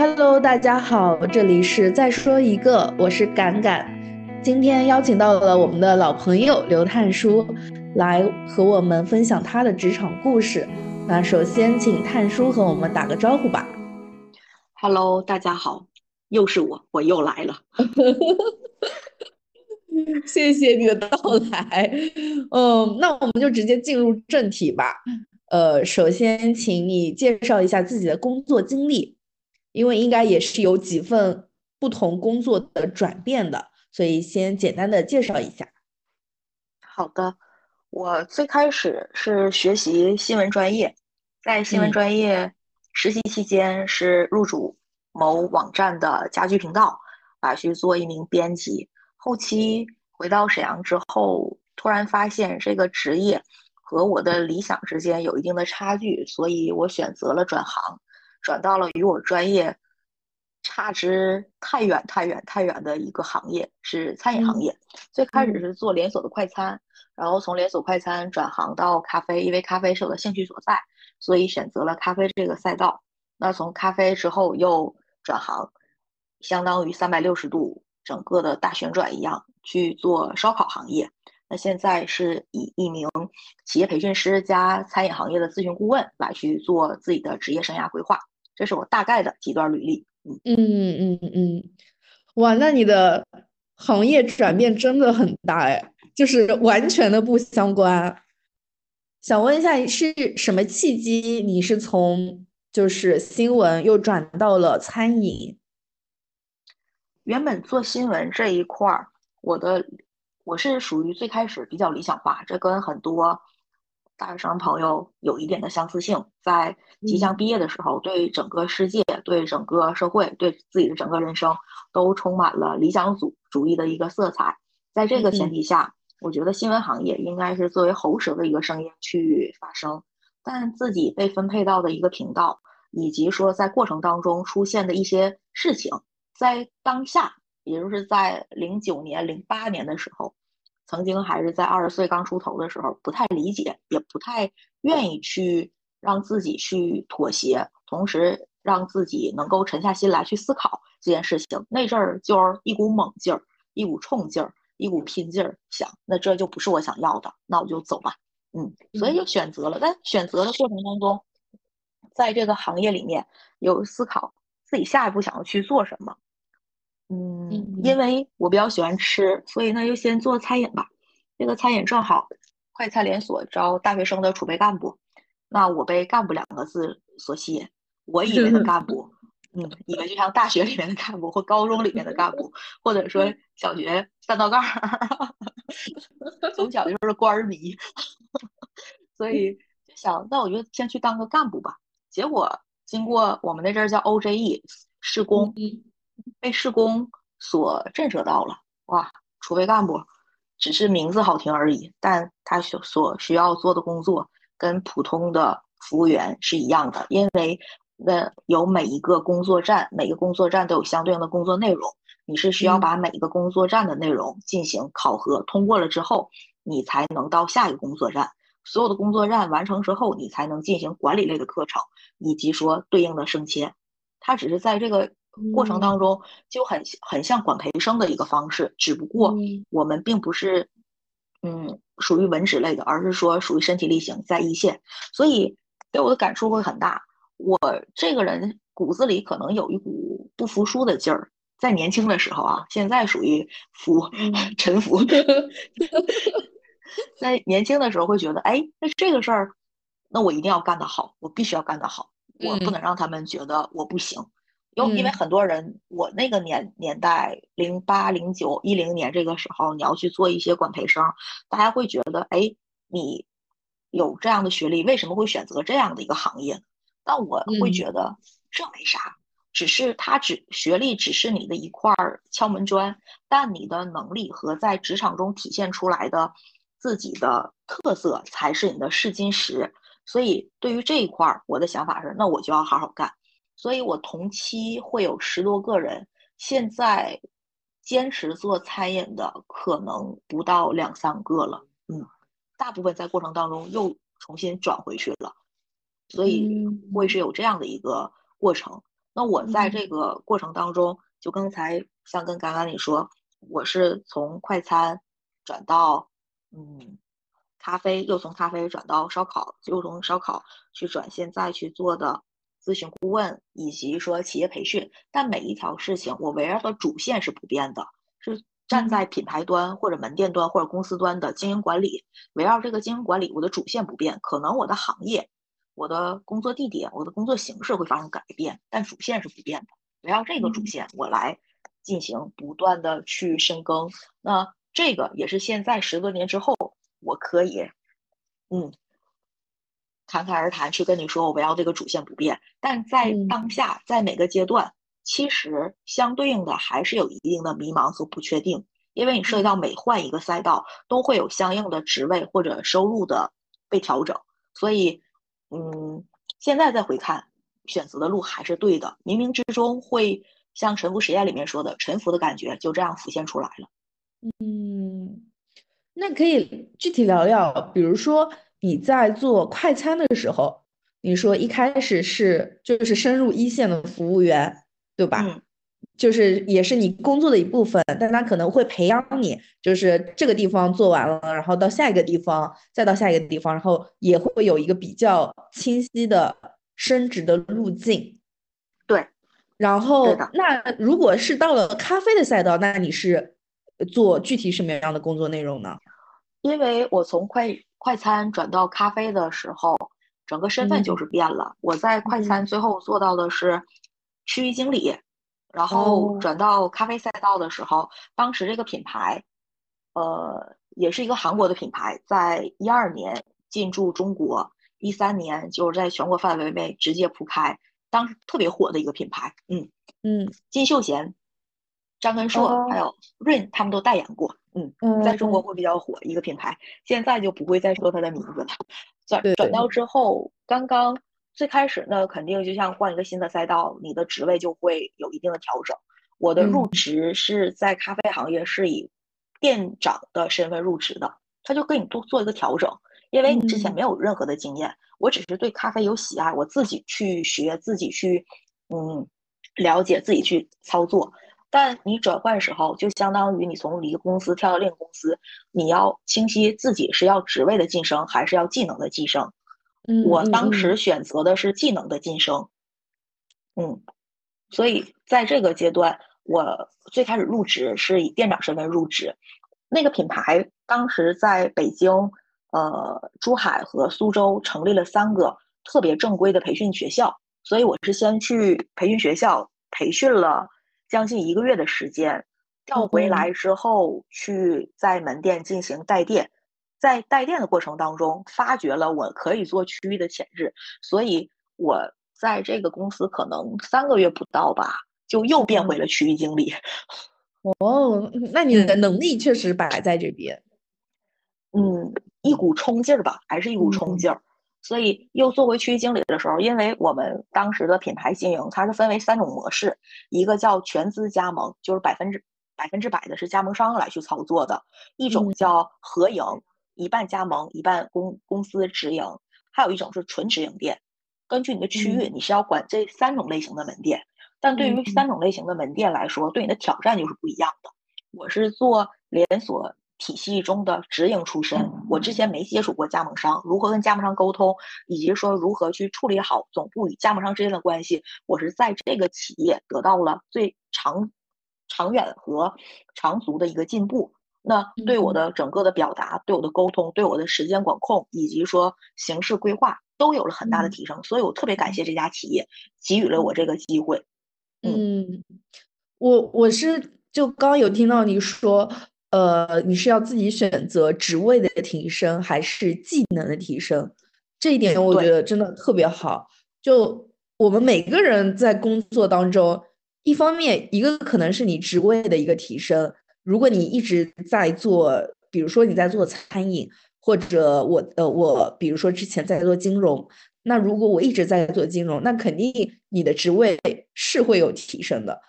Hello，大家好，这里是再说一个，我是敢敢。今天邀请到了我们的老朋友刘探叔，来和我们分享他的职场故事。那首先请探叔和我们打个招呼吧。Hello，大家好，又是我，我又来了。谢谢你的到来。嗯，那我们就直接进入正题吧。呃，首先请你介绍一下自己的工作经历。因为应该也是有几份不同工作的转变的，所以先简单的介绍一下。好的，我最开始是学习新闻专业，在新闻专业实习期间是入主某网站的家居频道，啊，去做一名编辑。后期回到沈阳之后，突然发现这个职业和我的理想之间有一定的差距，所以我选择了转行。转到了与我专业差之太远、太远、太远的一个行业，是餐饮行业。最开始是做连锁的快餐，然后从连锁快餐转行到咖啡，因为咖啡是我的兴趣所在，所以选择了咖啡这个赛道。那从咖啡之后又转行，相当于三百六十度整个的大旋转一样去做烧烤行业。那现在是以一名企业培训师加餐饮行业的咨询顾问来去做自己的职业生涯规划。这是我大概的几段履历，嗯嗯嗯嗯，哇，那你的行业转变真的很大哎，就是完全的不相关。想问一下，是什么契机？你是从就是新闻又转到了餐饮？原本做新闻这一块儿，我的我是属于最开始比较理想化，这跟很多。大学生朋友有一点的相似性，在即将毕业的时候，对整个世界、对整个社会、对自己的整个人生，都充满了理想主主义的一个色彩。在这个前提下，我觉得新闻行业应该是作为喉舌的一个声音去发声。但自己被分配到的一个频道，以及说在过程当中出现的一些事情，在当下，也就是在零九年、零八年的时候。曾经还是在二十岁刚出头的时候，不太理解，也不太愿意去让自己去妥协，同时让自己能够沉下心来去思考这件事情。那阵儿就是一股猛劲儿，一股冲劲儿，一股拼劲儿，想那这就不是我想要的，那我就走吧。嗯，所以就选择了。但选择的过程当中，在这个行业里面有思考自己下一步想要去做什么。嗯，因为我比较喜欢吃，所以那就先做餐饮吧。这个餐饮正好，快餐连锁招大学生的储备干部，那我被“干部”两个字所吸引。我以为的干部，嗯，以为就像大学里面的干部或高中里面的干部，或者说小学三道杠，从小就是官儿迷，所以就想，那我就先去当个干部吧。结果经过我们那阵儿叫 OJE 施工。被施工所震慑到了，哇！储备干部只是名字好听而已，但他所所需要做的工作跟普通的服务员是一样的，因为那有每一个工作站，每个工作站都有相对应的工作内容，你是需要把每一个工作站的内容进行考核，通过了之后，你才能到下一个工作站。所有的工作站完成之后，你才能进行管理类的课程，以及说对应的升迁。他只是在这个。过程当中就很很像管培生的一个方式，只不过我们并不是嗯属于文职类的，而是说属于身体力行在一线，所以给我的感触会很大。我这个人骨子里可能有一股不服输的劲儿，在年轻的时候啊，现在属于服臣服。在年轻的时候会觉得，哎，那这个事儿，那我一定要干得好，我必须要干得好，我不能让他们觉得我不行。因因为很多人，我那个年年代，零八、零九、一零年这个时候，你要去做一些管培生，大家会觉得，哎，你有这样的学历，为什么会选择这样的一个行业？但我会觉得这没啥，只是他只学历只是你的一块敲门砖，但你的能力和在职场中体现出来的自己的特色才是你的试金石。所以对于这一块，我的想法是，那我就要好好干。所以我同期会有十多个人，现在坚持做餐饮的可能不到两三个了，嗯，大部分在过程当中又重新转回去了，所以会是有这样的一个过程。那我在这个过程当中，就刚才像跟刚刚你说，我是从快餐转到嗯咖啡，又从咖啡转到烧烤，又从烧烤去转现在去做的咨询顾问，以及说企业培训。但每一条事情，我围绕的主线是不变的，是。站在品牌端或者门店端或者公司端的经营管理，围绕这个经营管理，我的主线不变，可能我的行业、我的工作地点、我的工作形式会发生改变，但主线是不变的。围绕这个主线，我来进行不断的去深耕。那这个也是现在十多年之后，我可以，嗯，侃侃而谈去跟你说，我围绕这个主线不变。但在当下，在每个阶段。其实相对应的还是有一定的迷茫和不确定，因为你涉及到每换一个赛道都会有相应的职位或者收入的被调整，所以，嗯，现在再回看，选择的路还是对的，冥冥之中会像沉浮实验里面说的，沉浮的感觉就这样浮现出来了。嗯，那可以具体聊聊，比如说你在做快餐的时候，你说一开始是就是深入一线的服务员。对吧？就是也是你工作的一部分，但他可能会培养你，就是这个地方做完了，然后到下一个地方，再到下一个地方，然后也会有一个比较清晰的升职的路径。对，然后那如果是到了咖啡的赛道，那你是做具体什么样的工作内容呢？因为我从快快餐转到咖啡的时候，整个身份就是变了。我在快餐最后做到的是。区域经理，然后转到咖啡赛道的时候，当时这个品牌，呃，也是一个韩国的品牌，在一二年进驻中国，一三年就是在全国范围内直接铺开，当时特别火的一个品牌。嗯嗯，金秀贤、张根硕还有 RIN 他们都代言过。嗯，在中国会比较火一个品牌，现在就不会再说它的名字了。转转到之后，刚刚。最开始呢，肯定就像换一个新的赛道，你的职位就会有一定的调整。我的入职是在咖啡行业，是以店长的身份入职的，他就给你做做一个调整，因为你之前没有任何的经验，我只是对咖啡有喜爱，我自己去学，自己去嗯了解，自己去操作。但你转换时候，就相当于你从一个公司跳到另一个公司，你要清晰自己是要职位的晋升，还是要技能的晋升。我当时选择的是技能的晋升，嗯，所以在这个阶段，我最开始入职是以店长身份入职。那个品牌当时在北京、呃珠海和苏州成立了三个特别正规的培训学校，所以我是先去培训学校培训了将近一个月的时间，调回来之后去在门店进行带店。在带店的过程当中，发掘了我可以做区域的潜质，所以我在这个公司可能三个月不到吧，就又变回了区域经理。哦，那你的能力确实摆在这边。嗯，一股冲劲儿吧，还是一股冲劲儿。所以又作为区域经理的时候，因为我们当时的品牌经营，它是分为三种模式，一个叫全资加盟，就是百分之百分之百的是加盟商来去操作的；一种叫合营。一半加盟，一半公公司直营，还有一种是纯直营店。根据你的区域，你是要管这三种类型的门店。但对于三种类型的门店来说，对你的挑战就是不一样的。我是做连锁体系中的直营出身，我之前没接触过加盟商，如何跟加盟商沟通，以及说如何去处理好总部与加盟商之间的关系，我是在这个企业得到了最长、长远和长足的一个进步。那对我的整个的表达、对我的沟通、对我的时间管控，以及说形式规划，都有了很大的提升。所以我特别感谢这家企业给予了我这个机会。嗯，我我是就刚有听到你说，呃，你是要自己选择职位的提升还是技能的提升？这一点我觉得真的特别好。就我们每个人在工作当中，一方面一个可能是你职位的一个提升。如果你一直在做，比如说你在做餐饮，或者我呃我比如说之前在做金融，那如果我一直在做金融，那肯定你的职位是会有提升的。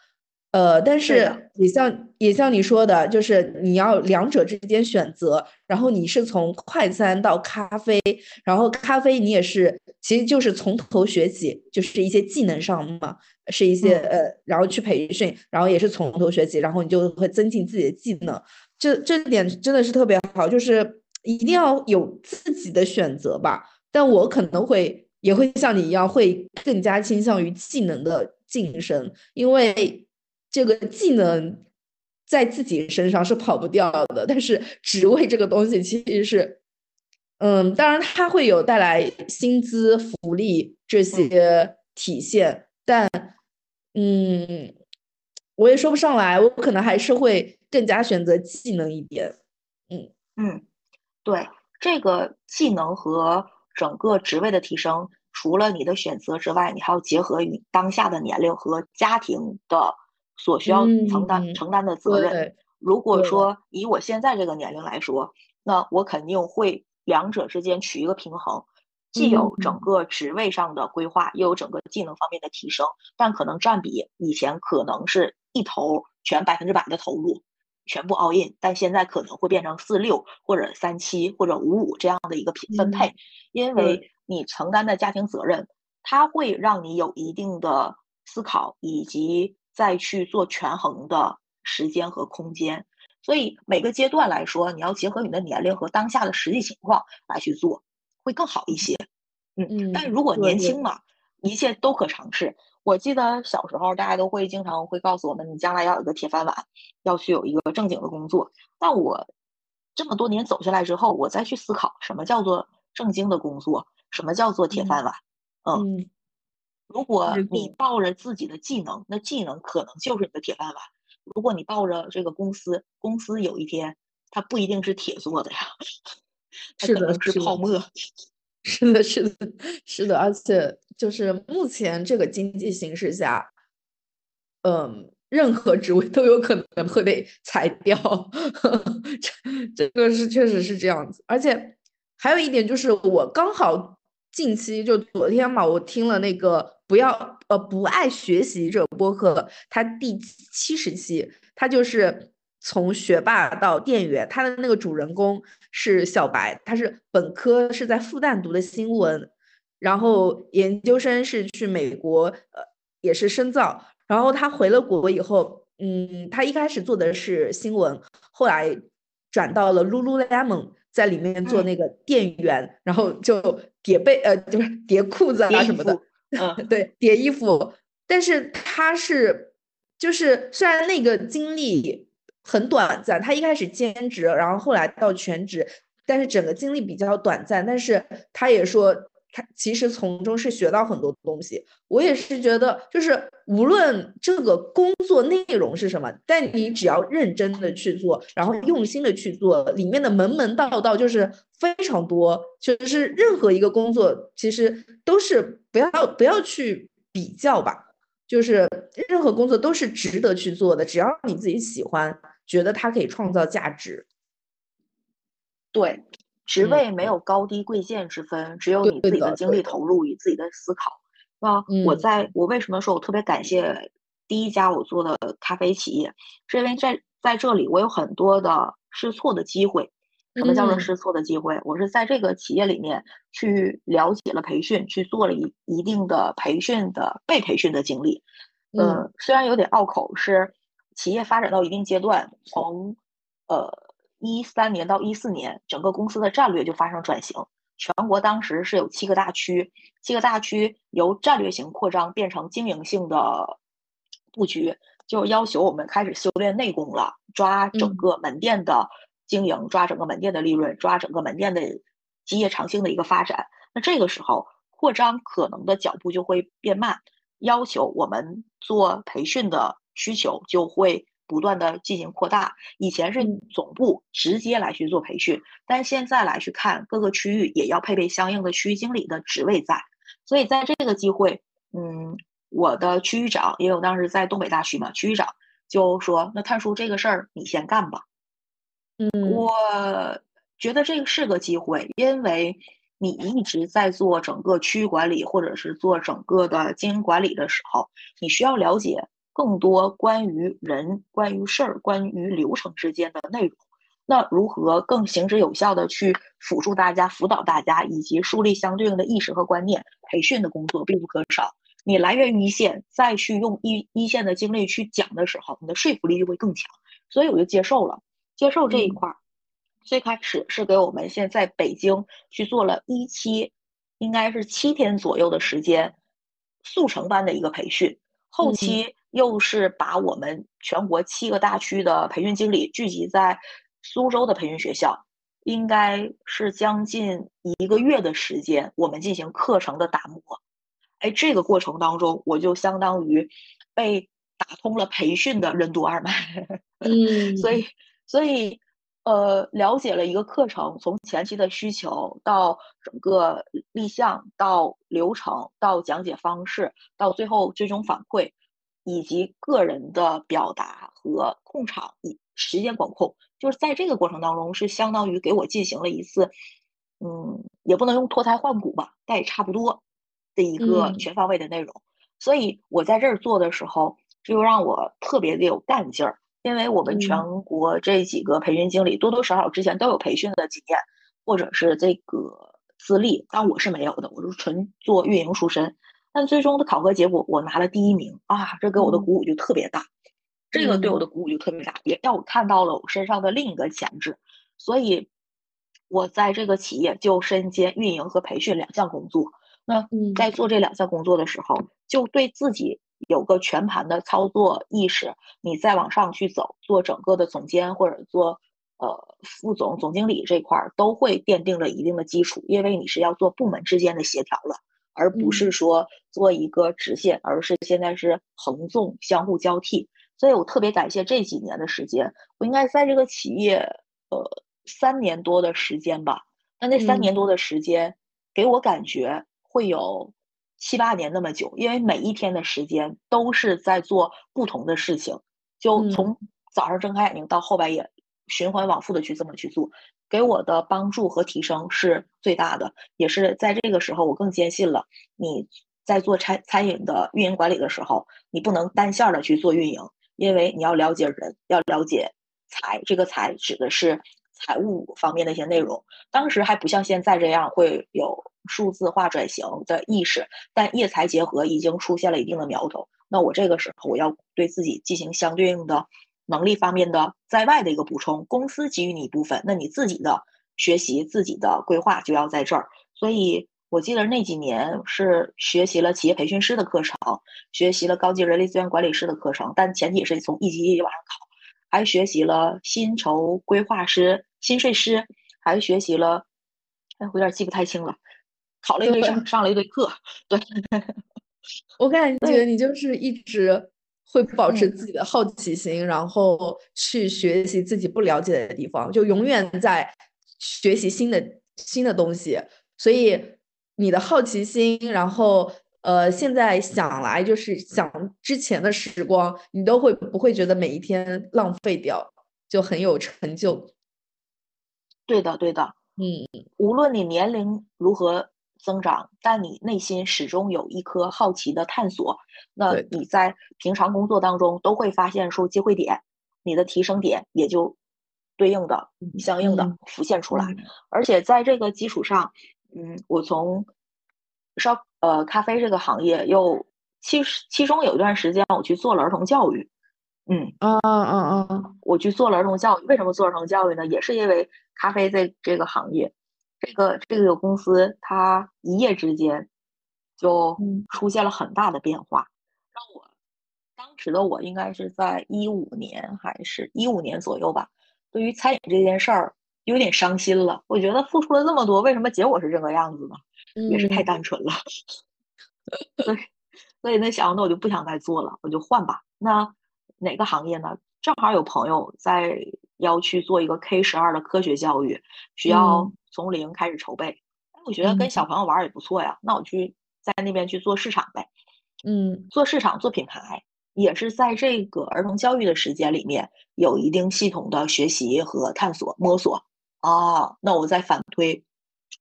呃，但是也像也像你说的，就是你要两者之间选择，然后你是从快餐到咖啡，然后咖啡你也是，其实就是从头学起，就是一些技能上嘛，是一些呃，然后去培训，然后也是从头学起，然后你就会增进自己的技能，这这点真的是特别好，就是一定要有自己的选择吧。但我可能会也会像你一样，会更加倾向于技能的晋升，因为。这个技能在自己身上是跑不掉的，但是职位这个东西其实是，嗯，当然它会有带来薪资、福利这些体现，但，嗯，我也说不上来，我可能还是会更加选择技能一点，嗯嗯，对，这个技能和整个职位的提升，除了你的选择之外，你还要结合你当下的年龄和家庭的。所需要承担承担的责任，如果说以我现在这个年龄来说，那我肯定会两者之间取一个平衡，既有整个职位上的规划，又有整个技能方面的提升，但可能占比以前可能是一头全百分之百的投入，全部 all in，但现在可能会变成四六或者三七或者五五这样的一个分配，因为你承担的家庭责任，它会让你有一定的思考以及。再去做权衡的时间和空间，所以每个阶段来说，你要结合你的年龄和当下的实际情况来去做，会更好一些。嗯，但如果年轻嘛，一切都可尝试。我记得小时候，大家都会经常会告诉我们，你将来要有个铁饭碗，要去有一个正经的工作。但我这么多年走下来之后，我再去思考，什么叫做正经的工作，什么叫做铁饭碗？嗯。如果你抱着自己的技能，那技能可能就是你的铁饭碗。如果你抱着这个公司，公司有一天它不一定是铁做的呀，是的，是泡沫。是的，是的，是的，而且就是目前这个经济形势下，嗯，任何职位都有可能会被裁掉，这这个是确实是这样子。而且还有一点就是，我刚好近期就昨天嘛，我听了那个。不要呃不爱学习这播客，它第七十期，它就是从学霸到店员，他的那个主人公是小白，他是本科是在复旦读的新闻，然后研究生是去美国呃也是深造，然后他回了国以后，嗯，他一开始做的是新闻，后来转到了 Lululemon，在里面做那个店员，然后就叠被呃就是叠裤子啊什么的。嗯，对，叠衣服，但是他是，就是虽然那个经历很短暂，他一开始兼职，然后后来到全职，但是整个经历比较短暂，但是他也说他其实从中是学到很多东西。我也是觉得，就是无论这个工作内容是什么，但你只要认真的去做，然后用心的去做，里面的门门道道就是非常多，就是任何一个工作其实都是。不要不要去比较吧，就是任何工作都是值得去做的，只要你自己喜欢，觉得它可以创造价值。对，职位没有高低贵贱之分，只有你自己的精力投入与自己的思考。那我在我为什么说我特别感谢第一家我做的咖啡企业，是因为在在这里我有很多的试错的机会。什么叫做试错的机会？我是在这个企业里面去了解了培训，去做了一一定的培训的被培训的经历。嗯，虽然有点拗口，是企业发展到一定阶段，从呃一三年到一四年，整个公司的战略就发生转型。全国当时是有七个大区，七个大区由战略型扩张变成经营性的布局，就要求我们开始修炼内功了，抓整个门店的。经营抓整个门店的利润，抓整个门店的基业长青的一个发展。那这个时候扩张可能的脚步就会变慢，要求我们做培训的需求就会不断的进行扩大。以前是总部直接来去做培训，但现在来去看各个区域也要配备相应的区域经理的职位在。所以在这个机会，嗯，我的区域长，因为我当时在东北大区嘛，区域长就说：“那探叔这个事儿你先干吧。”嗯我觉得这个是个机会，因为你一直在做整个区域管理，或者是做整个的经营管理的时候，你需要了解更多关于人、关于事儿、关于流程之间的内容。那如何更行之有效的去辅助大家、辅导大家，以及树立相对应的意识和观念？培训的工作必不可少。你来源于一线，再去用一一线的经历去讲的时候，你的说服力就会更强。所以我就接受了，接受这一块儿。最开始是给我们现在北京去做了一期，应该是七天左右的时间，速成班的一个培训。后期又是把我们全国七个大区的培训经理聚集在苏州的培训学校，应该是将近一个月的时间，我们进行课程的打磨。哎，这个过程当中，我就相当于被打通了培训的任督二脉。嗯，所以，所以，呃，了解了一个课程从前期的需求到整个立项，到流程，到讲解方式，到最后最终反馈，以及个人的表达和控场，以时间管控，就是在这个过程当中，是相当于给我进行了一次，嗯，也不能用脱胎换骨吧，但也差不多。的一个全方位的内容，所以我在这儿做的时候，就让我特别的有干劲儿。因为我们全国这几个培训经理多多少少之前都有培训的经验，或者是这个资历，但我是没有的，我是纯做运营出身。但最终的考核结果，我拿了第一名啊，这给我的鼓舞就特别大。这个对我的鼓舞就特别大，也让我看到了我身上的另一个潜质。所以，我在这个企业就身兼运营和培训两项工作。那在做这两项工作的时候，就对自己有个全盘的操作意识。你再往上去走，做整个的总监或者做呃副总、总经理这块儿，都会奠定了一定的基础。因为你是要做部门之间的协调了，而不是说做一个直线，而是现在是横纵相互交替。所以我特别感谢这几年的时间，我应该在这个企业呃三年多的时间吧。那那三年多的时间给我感觉。会有七八年那么久，因为每一天的时间都是在做不同的事情，就从早上睁开眼睛到后半夜，循环往复的去这么去做，给我的帮助和提升是最大的。也是在这个时候，我更坚信了你在做餐餐饮的运营管理的时候，你不能单线的去做运营，因为你要了解人，要了解财。这个财指的是财务方面的一些内容。当时还不像现在这样会有。数字化转型的意识，但业财结合已经出现了一定的苗头。那我这个时候我要对自己进行相对应的能力方面的在外的一个补充，公司给予你一部分，那你自己的学习、自己的规划就要在这儿。所以我记得那几年是学习了企业培训师的课程，学习了高级人力资源管理师的课程，但前提是从一级一级往上考，还学习了薪酬规划师、薪税师，还学习了，哎，我有点记不太清了。考了一堆上上了一堆课，对 我感觉你就是一直会保持自己的好奇心，然后去学习自己不了解的地方，就永远在学习新的新的东西。所以你的好奇心，然后呃，现在想来就是想之前的时光，你都会不会觉得每一天浪费掉，就很有成就。对的，对的，嗯，无论你年龄如何。增长，但你内心始终有一颗好奇的探索。那你在平常工作当中都会发现说机会点，你的提升点也就对应的、相应的浮现出来。而且在这个基础上，嗯，我从烧呃咖啡这个行业又其实其中有一段时间我去做了儿童教育，嗯嗯嗯嗯，我去做了儿童教育。为什么做儿童教育呢？也是因为咖啡在这个行业。这个这个公司，它一夜之间就出现了很大的变化，让我当时的我应该是在一五年还是一五年左右吧，对于餐饮这件事儿有点伤心了。我觉得付出了这么多，为什么结果是这个样子呢？也是太单纯了。所以所以那想，那我就不想再做了，我就换吧。那哪个行业呢？正好有朋友在要去做一个 K 十二的科学教育，需要。从零开始筹备，我觉得跟小朋友玩也不错呀。那我去在那边去做市场呗，嗯，做市场做品牌，也是在这个儿童教育的时间里面有一定系统的学习和探索摸索啊。那我再反推，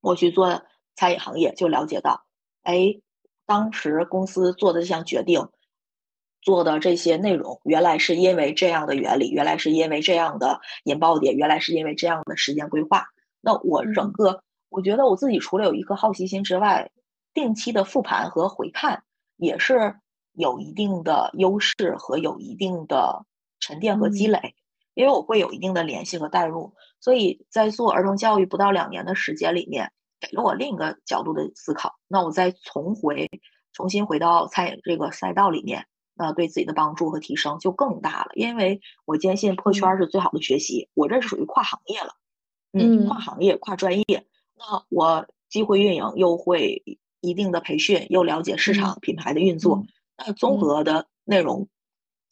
我去做餐饮行业，就了解到，哎，当时公司做的这项决定，做的这些内容，原来是因为这样的原理，原来是因为这样的引爆点，原来是因为这样的时间规划。那我整个，我觉得我自己除了有一颗好奇心之外，定期的复盘和回看也是有一定的优势和有一定的沉淀和积累，因为我会有一定的联系和代入，所以在做儿童教育不到两年的时间里面，给了我另一个角度的思考。那我再重回。重新回到餐饮这个赛道里面，那对自己的帮助和提升就更大了。因为我坚信破圈是最好的学习，我这是属于跨行业了，嗯，跨行业、跨专业。那我既会运营，又会一定的培训，又了解市场品牌的运作，那综合的内容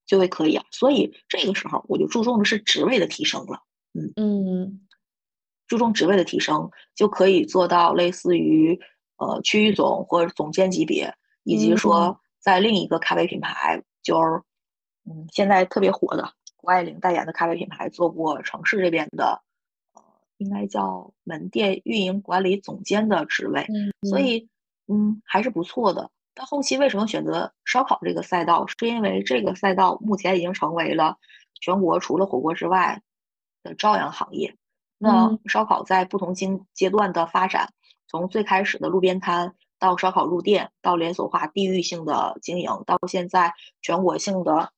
就会可以啊。所以这个时候我就注重的是职位的提升了，嗯嗯，注重职位的提升就可以做到类似于呃区域总或者总监级别。以及说，在另一个咖啡品牌，就是嗯，现在特别火的谷爱凌代言的咖啡品牌，做过城市这边的，呃，应该叫门店运营管理总监的职位，所以嗯，还是不错的。但后期为什么选择烧烤这个赛道？是因为这个赛道目前已经成为了全国除了火锅之外的朝阳行业。那烧烤在不同经阶段的发展，从最开始的路边摊。到烧烤入店，到连锁化地域性的经营，到现在全国性的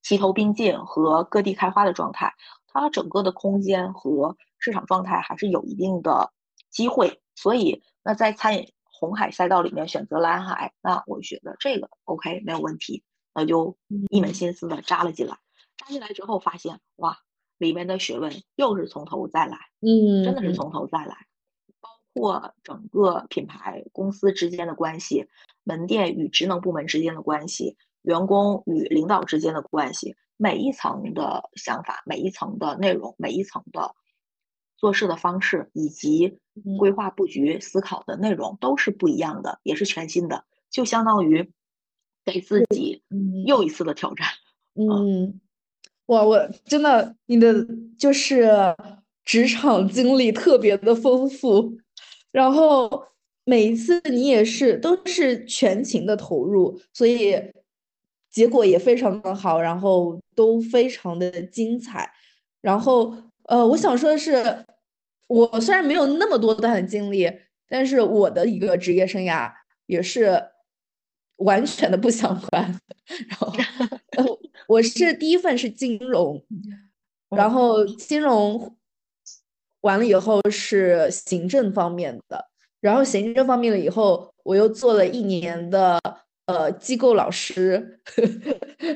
齐头并进和各地开花的状态，它整个的空间和市场状态还是有一定的机会。所以，那在餐饮红海赛道里面选择蓝海，那我觉得这个 OK 没有问题，那就一门心思的扎了进来。扎进来之后发现，哇，里面的学问又是从头再来，嗯，真的是从头再来。包括整个品牌公司之间的关系，门店与职能部门之间的关系，员工与领导之间的关系，每一层的想法，每一层的内容，每一层的做事的方式，以及规划布局思考的内容，都是不一样的，也是全新的，就相当于给自己又一次的挑战。嗯，哇，我真的，你的就是职场经历特别的丰富。然后每一次你也是都是全情的投入，所以结果也非常的好，然后都非常的精彩。然后呃，我想说的是，我虽然没有那么多段的经历，但是我的一个职业生涯也是完全的不相关。然后我是第一份是金融，然后金融。完了以后是行政方面的，然后行政方面了以后，我又做了一年的呃机构老师，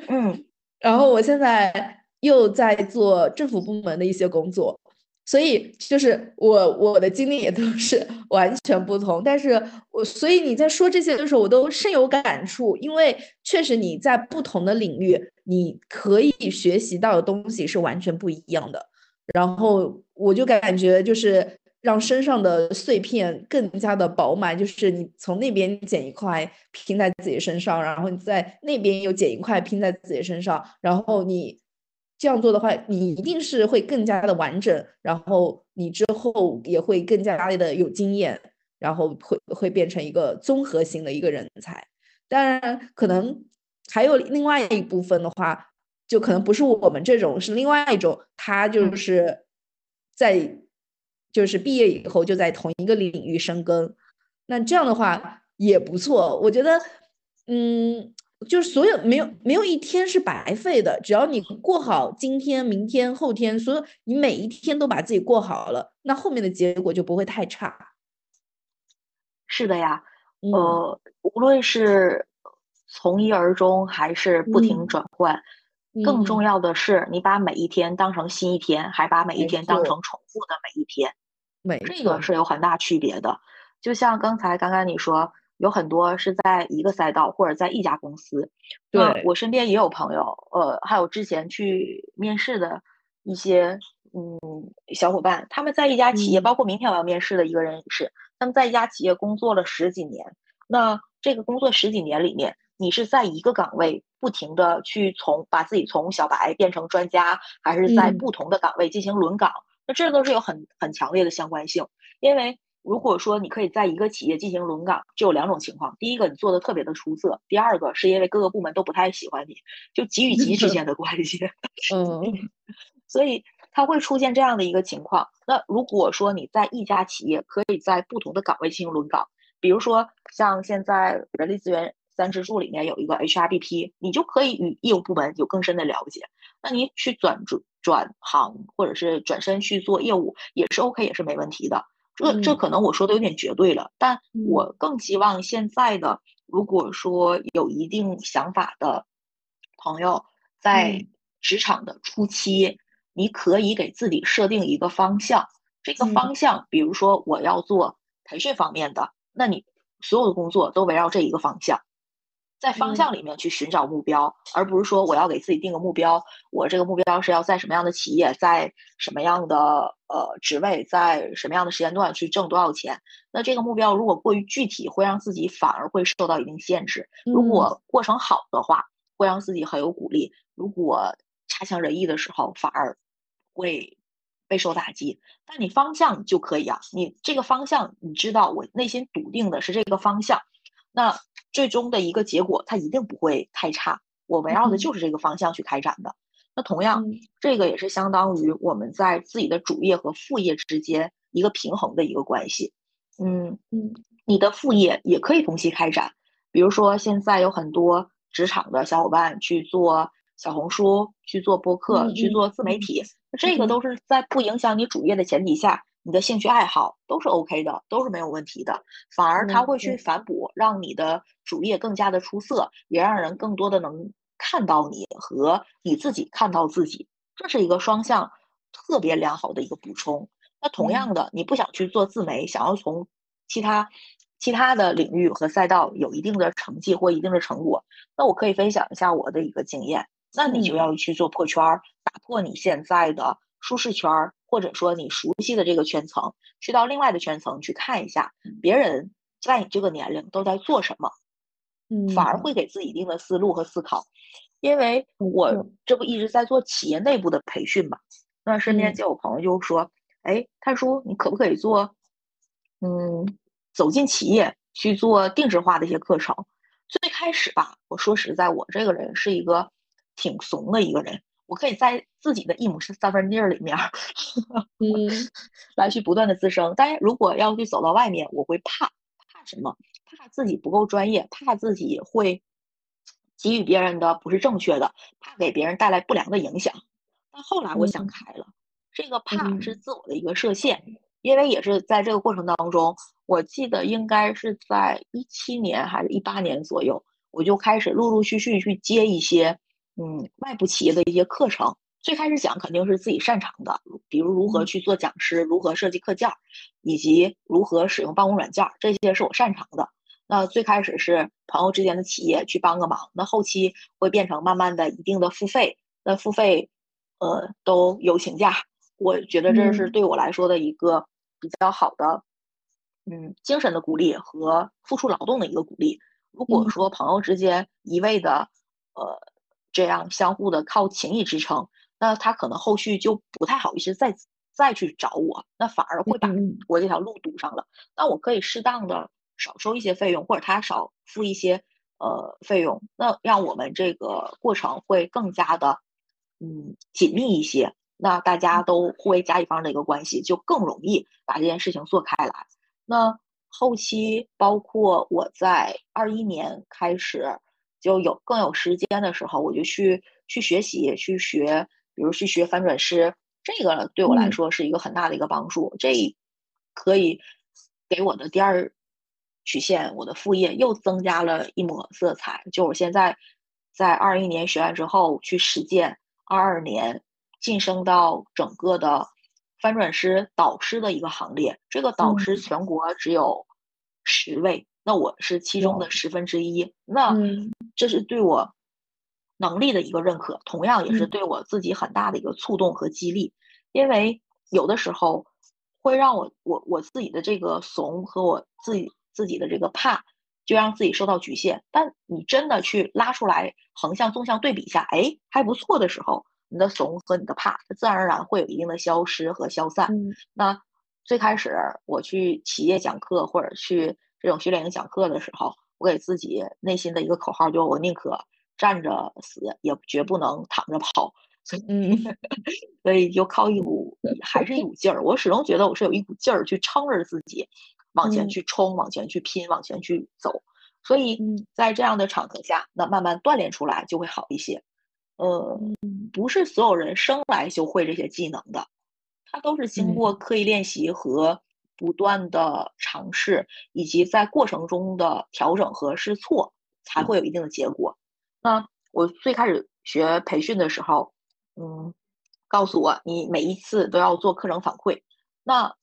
嗯，然后我现在又在做政府部门的一些工作，所以就是我我的经历也都是 完全不同，但是我所以你在说这些的时候，我都深有感触，因为确实你在不同的领域，你可以学习到的东西是完全不一样的。然后我就感觉就是让身上的碎片更加的饱满，就是你从那边捡一块拼在自己身上，然后你在那边又捡一块拼在自己身上，然后你这样做的话，你一定是会更加的完整，然后你之后也会更加的有经验，然后会会变成一个综合型的一个人才。当然，可能还有另外一部分的话。就可能不是我们这种，是另外一种。他就是在就是毕业以后就在同一个领域深耕，那这样的话也不错。我觉得，嗯，就是所有没有没有一天是白费的，只要你过好今天、明天、后天，所有你每一天都把自己过好了，那后面的结果就不会太差。是的呀，呃，无论是从一而终，还是不停转换。更重要的是，你把每一天当成新一天，还把每一天当成重复的每一天，这个是有很大区别的。就像刚才刚刚你说，有很多是在一个赛道或者在一家公司。对我身边也有朋友，呃，还有之前去面试的一些嗯小伙伴，他们在一家企业，包括明天我要面试的一个人也是，他们在一家企业工作了十几年。那这个工作十几年里面，你是在一个岗位不停的去从把自己从小白变成专家，还是在不同的岗位进行轮岗？那这都是有很很强烈的相关性。因为如果说你可以在一个企业进行轮岗，就有两种情况：第一个，你做的特别的出色；第二个，是因为各个部门都不太喜欢你，就级与级之间的关系。嗯，所以它会出现这样的一个情况。那如果说你在一家企业可以在不同的岗位进行轮岗，比如说像现在人力资源三支柱里面有一个 HRBP，你就可以与业务部门有更深的了解。那你去转转转行或者是转身去做业务也是 OK，也是没问题的。这这可能我说的有点绝对了，但我更希望现在的，如果说有一定想法的朋友，在职场的初期，你可以给自己设定一个方向。这个方向，比如说我要做培训方面的，那你所有的工作都围绕这一个方向。在方向里面去寻找目标，而不是说我要给自己定个目标，我这个目标是要在什么样的企业，在什么样的呃职位，在什么样的时间段去挣多少钱。那这个目标如果过于具体，会让自己反而会受到一定限制；如果过程好的话，会让自己很有鼓励；如果差强人意的时候，反而会备受打击。但你方向就可以啊，你这个方向你知道，我内心笃定的是这个方向，那。最终的一个结果，它一定不会太差。我围绕的就是这个方向去开展的。那同样，这个也是相当于我们在自己的主业和副业之间一个平衡的一个关系。嗯嗯，你的副业也可以同期开展。比如说，现在有很多职场的小伙伴去做小红书、去做播客、去做自媒体，这个都是在不影响你主业的前提下。你的兴趣爱好都是 OK 的，都是没有问题的，反而他会去反哺，让你的主业更加的出色，也让人更多的能看到你和你自己看到自己，这是一个双向特别良好的一个补充。那同样的，你不想去做自媒，想要从其他其他的领域和赛道有一定的成绩或一定的成果，那我可以分享一下我的一个经验。那你就要去做破圈，打破你现在的舒适圈儿。或者说你熟悉的这个圈层，去到另外的圈层去看一下别人在你这个年龄都在做什么，嗯，反而会给自己一定的思路和思考。因为我这不一直在做企业内部的培训嘛，那身边就有朋友就说：“哎，他说你可不可以做，嗯，走进企业去做定制化的一些课程？”最开始吧，我说实在，我这个人是一个挺怂的一个人。我可以在自己的一亩三分地儿里面，嗯，来去不断的滋生。但是如果要去走到外面，我会怕，怕什么？怕自己不够专业，怕自己会给予别人的不是正确的，怕给别人带来不良的影响。但后来我想开了，这个怕是自我的一个设限，因为也是在这个过程当中，我记得应该是在一七年还是一八年左右，我就开始陆陆续续去接一些。嗯，外部企业的一些课程，最开始讲肯定是自己擅长的，比如如何去做讲师，如何设计课件，以及如何使用办公软件，这些是我擅长的。那最开始是朋友之间的企业去帮个忙，那后期会变成慢慢的一定的付费，那付费，呃，都有请假。我觉得这是对我来说的一个比较好的，嗯，精神的鼓励和付出劳动的一个鼓励。如果说朋友之间一味的，呃。这样相互的靠情谊支撑，那他可能后续就不太好意思再再去找我，那反而会把我这条路堵上了。那我可以适当的少收一些费用，或者他少付一些呃费用，那让我们这个过程会更加的嗯紧密一些。那大家都互为甲乙方的一个关系，就更容易把这件事情做开来。那后期包括我在二一年开始。就有更有时间的时候，我就去去学习，去学，比如去学翻转师，这个对我来说是一个很大的一个帮助。这可以给我的第二曲线，我的副业又增加了一抹色彩。就我现在在二一年学完之后去实践，二二年晋升到整个的翻转师导师的一个行列。这个导师全国只有十位。那我是其中的十分之一，那这是对我能力的一个认可，同样也是对我自己很大的一个触动和激励。因为有的时候会让我我我自己的这个怂和我自己自己的这个怕，就让自己受到局限。但你真的去拉出来，横向纵向对比一下，哎，还不错的时候，你的怂和你的怕，它自然而然会有一定的消失和消散。那最开始我去企业讲课或者去这种训练营讲课的时候，我给自己内心的一个口号，就我宁可站着死，也绝不能躺着跑。所 以，嗯 所以就靠一股还是一股劲儿。我始终觉得我是有一股劲儿去撑着自己往前嗯去冲、往前去拼、往前去走。所以嗯在这样的场合下，那慢慢锻炼出来就会好一些。呃，嗯不是所有人生来就会这些技能的，他都是经过刻意练习和不断的尝试，以及在过程中的调整和试错，才会有一定的结果。那我最开始学培训的时候，嗯，告诉我你每一次都要做课程反馈，那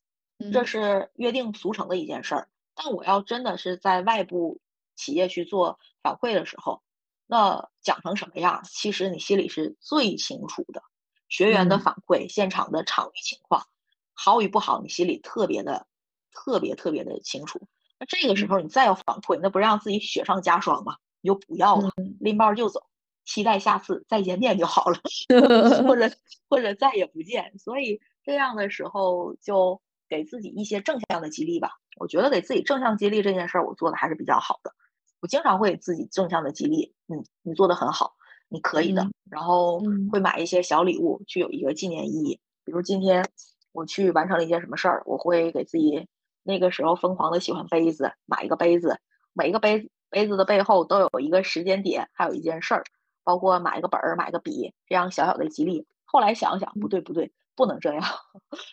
这嗯是约定俗成的一件事儿。但我要真的是在外部企业去做反馈的时候，那讲成什么样，其实你心里是最清楚的。学员的嗯反馈、现场的场域情况，好与不好，你心里特别的、特别特别的清楚。那这个时嗯候你再要反馈，那不是让自己雪上加霜吗？你就不要了，嗯拎包就走，期待下次再见面就好了，或者或者再也不见。所以这样的时候就给自己一些正向的激励吧。我觉得给自己正向激励这件事儿，我做的还是比较好的。我经常会给自己正向的激励，嗯，你做的很好，你可以的。嗯然后嗯会买一些小礼物，具有一个纪念意义。比如今天我去完成了一件什么事儿，我会给自己那个时候疯狂的喜欢杯子，买一个杯子，每一个杯子杯子的背后都有一个时间点，还有一件事儿，包括买一个本儿、买个笔，这样小小的激励。后来想想，不对不对，不能这样，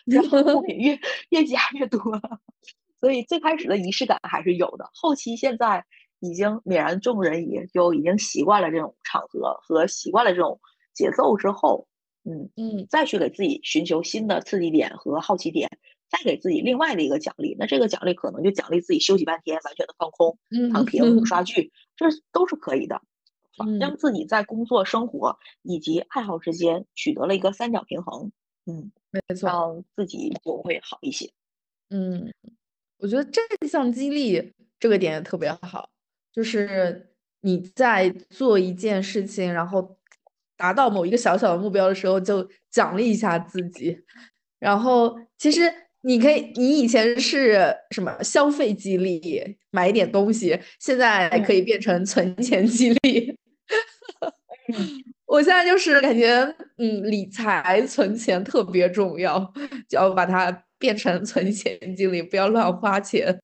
然后物品越 越加越多。所以最开始的仪式感还是有的，后期现在已经泯然众人矣，就已经习惯了这种场合和习惯了这种节奏之后，嗯，嗯再去给自己寻求新的刺激点和好奇点，再给自己另外的一个奖励。那这个奖励可能就奖励自己休息半天，完全的放空、躺平、刷剧，这都是可以的。嗯让自己在工作、生活以及爱好之间取得了一个三角平衡，嗯，没错。让自己就会好一些。嗯，我觉得正向激励这个点也特别好，就是你在做一件事情，然后达到某一个小小的目标的时候，就奖励一下自己。然后其实你可以，你以前是什么消费激励，买一点东西，现在可以变成存钱激励。我现在就是感觉，嗯，理财存钱特别重要，就要把它变成存钱激励，不要乱花钱。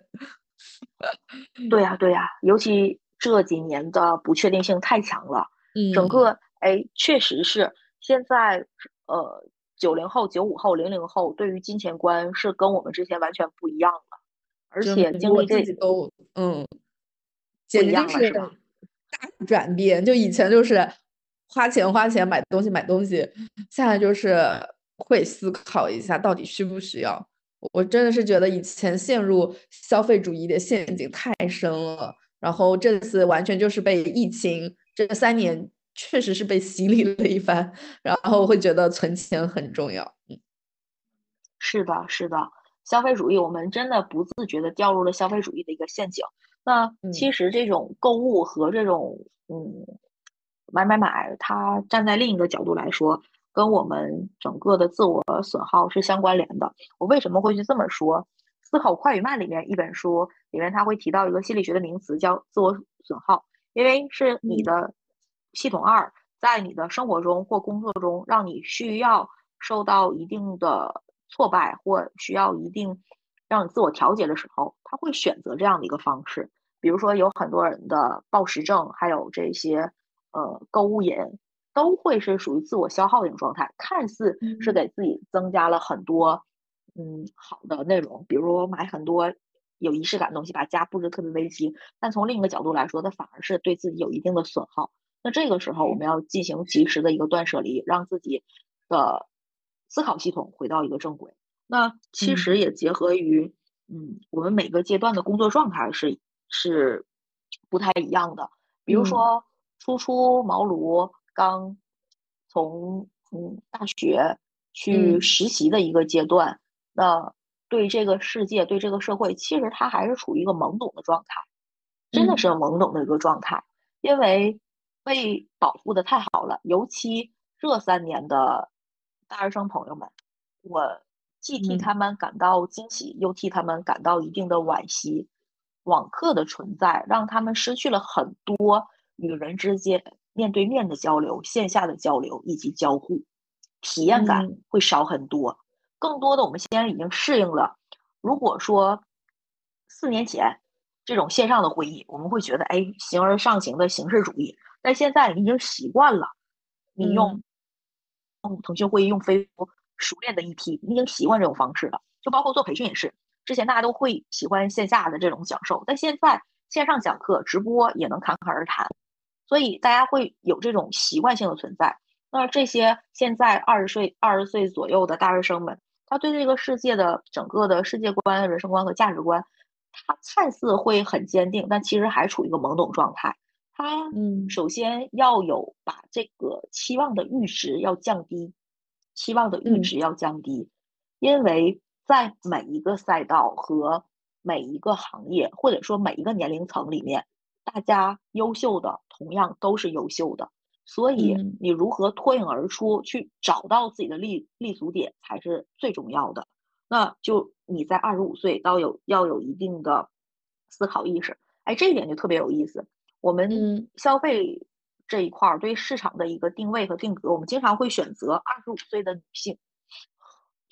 对呀，对呀，尤其这几年的不确定性太强了，整嗯个哎，确实是现在呃，九零后、九五后、零零后对于金钱观是跟我们之前完全不一样了，而且经我历这自己都，嗯，简一直就是？大转变。就以前就是花钱花钱买东西买东西，现在就是会思考一下到底需不需要。我真的是觉得以前陷入消费主义的陷阱太深了，然后这次完全就是被疫情这三年确实是被洗礼了一番，然后会觉得存钱很重要。嗯是的，是的，消费主义，我们真的不自觉的掉入了消费主义的一个陷阱。那其嗯实这种购物和这种嗯买买买，它站在另一个角度来说，跟我们整个的自我损耗是相关联的。我为什么会去这么说？《思考快与慢》里面一本书里面，它会提到一个心理学的名词叫自我损耗，因为是你嗯的系统二在你的生活中或工作中，让你需要受到一定的挫败或需要一定让你自我调节的时候，他会选择这样的一个方式。比如说，有很多人的暴食症，还有这些呃购物瘾，都会是属于自我消耗的一种状态，看似是嗯给自己增加了很多嗯好的内容，比如买很多有仪式感的东西，把家布置特别危机，但从另一个角度来说，它反而是对自己有一定的损耗。那这个时候，我们要进行及时的一个断舍离，让自己的思考系统回到一个正轨。那其嗯。实也结合于，嗯，我们每个阶段的工作状态是是不太一样的。比如嗯。说初出茅庐，刚从嗯大学去嗯。实习的一个阶段，那对这个世界、对这个社会，其实他还是处于一个懵懂的状态，真的嗯。是懵懂的一个状态，因为被保护的太好了。尤其这三年的大学生朋友们，我既替嗯他们感到惊喜，又替他们感到一定的惋惜。网课的存在让他们失去了很多与人之间面对面的交流、线下的交流以及交互，体验感嗯会少很多。更多的，我们现在已经适应了。如果说四年前这种线上的会议，我们会觉得哎，形而上行的形式主义，但现在你已经习惯了，你用嗯用腾讯会议、用飞书熟练的一批，你已经习惯这种方式了。就包括做培训也是，之前大家都会喜欢线下的这种讲授，但现在线上讲课、直播也能侃侃而谈，所以大家会有这种习惯性的存在。那这些现在二十岁、二十岁左右的大学生们，他对这个世界的整个的世界观、人生观和价值观，他看似会很坚定，但其实还处于一个懵懂状态。他嗯首先要有把这个期望的阈值要降低，期望的阈嗯值要降低，因为在每一个赛道和每一个行业，或者说每一个年龄层里面，大家优秀的同样都是优秀的。所以嗯你如何脱颖而出，去找到自己的立立足点才是最重要的。那就你在二十五岁到有要有一定的思考意识，哎，这一点就特别有意思。我们嗯消费这一块儿对市场的一个定位和定格，我们经常会选择二十五岁的女性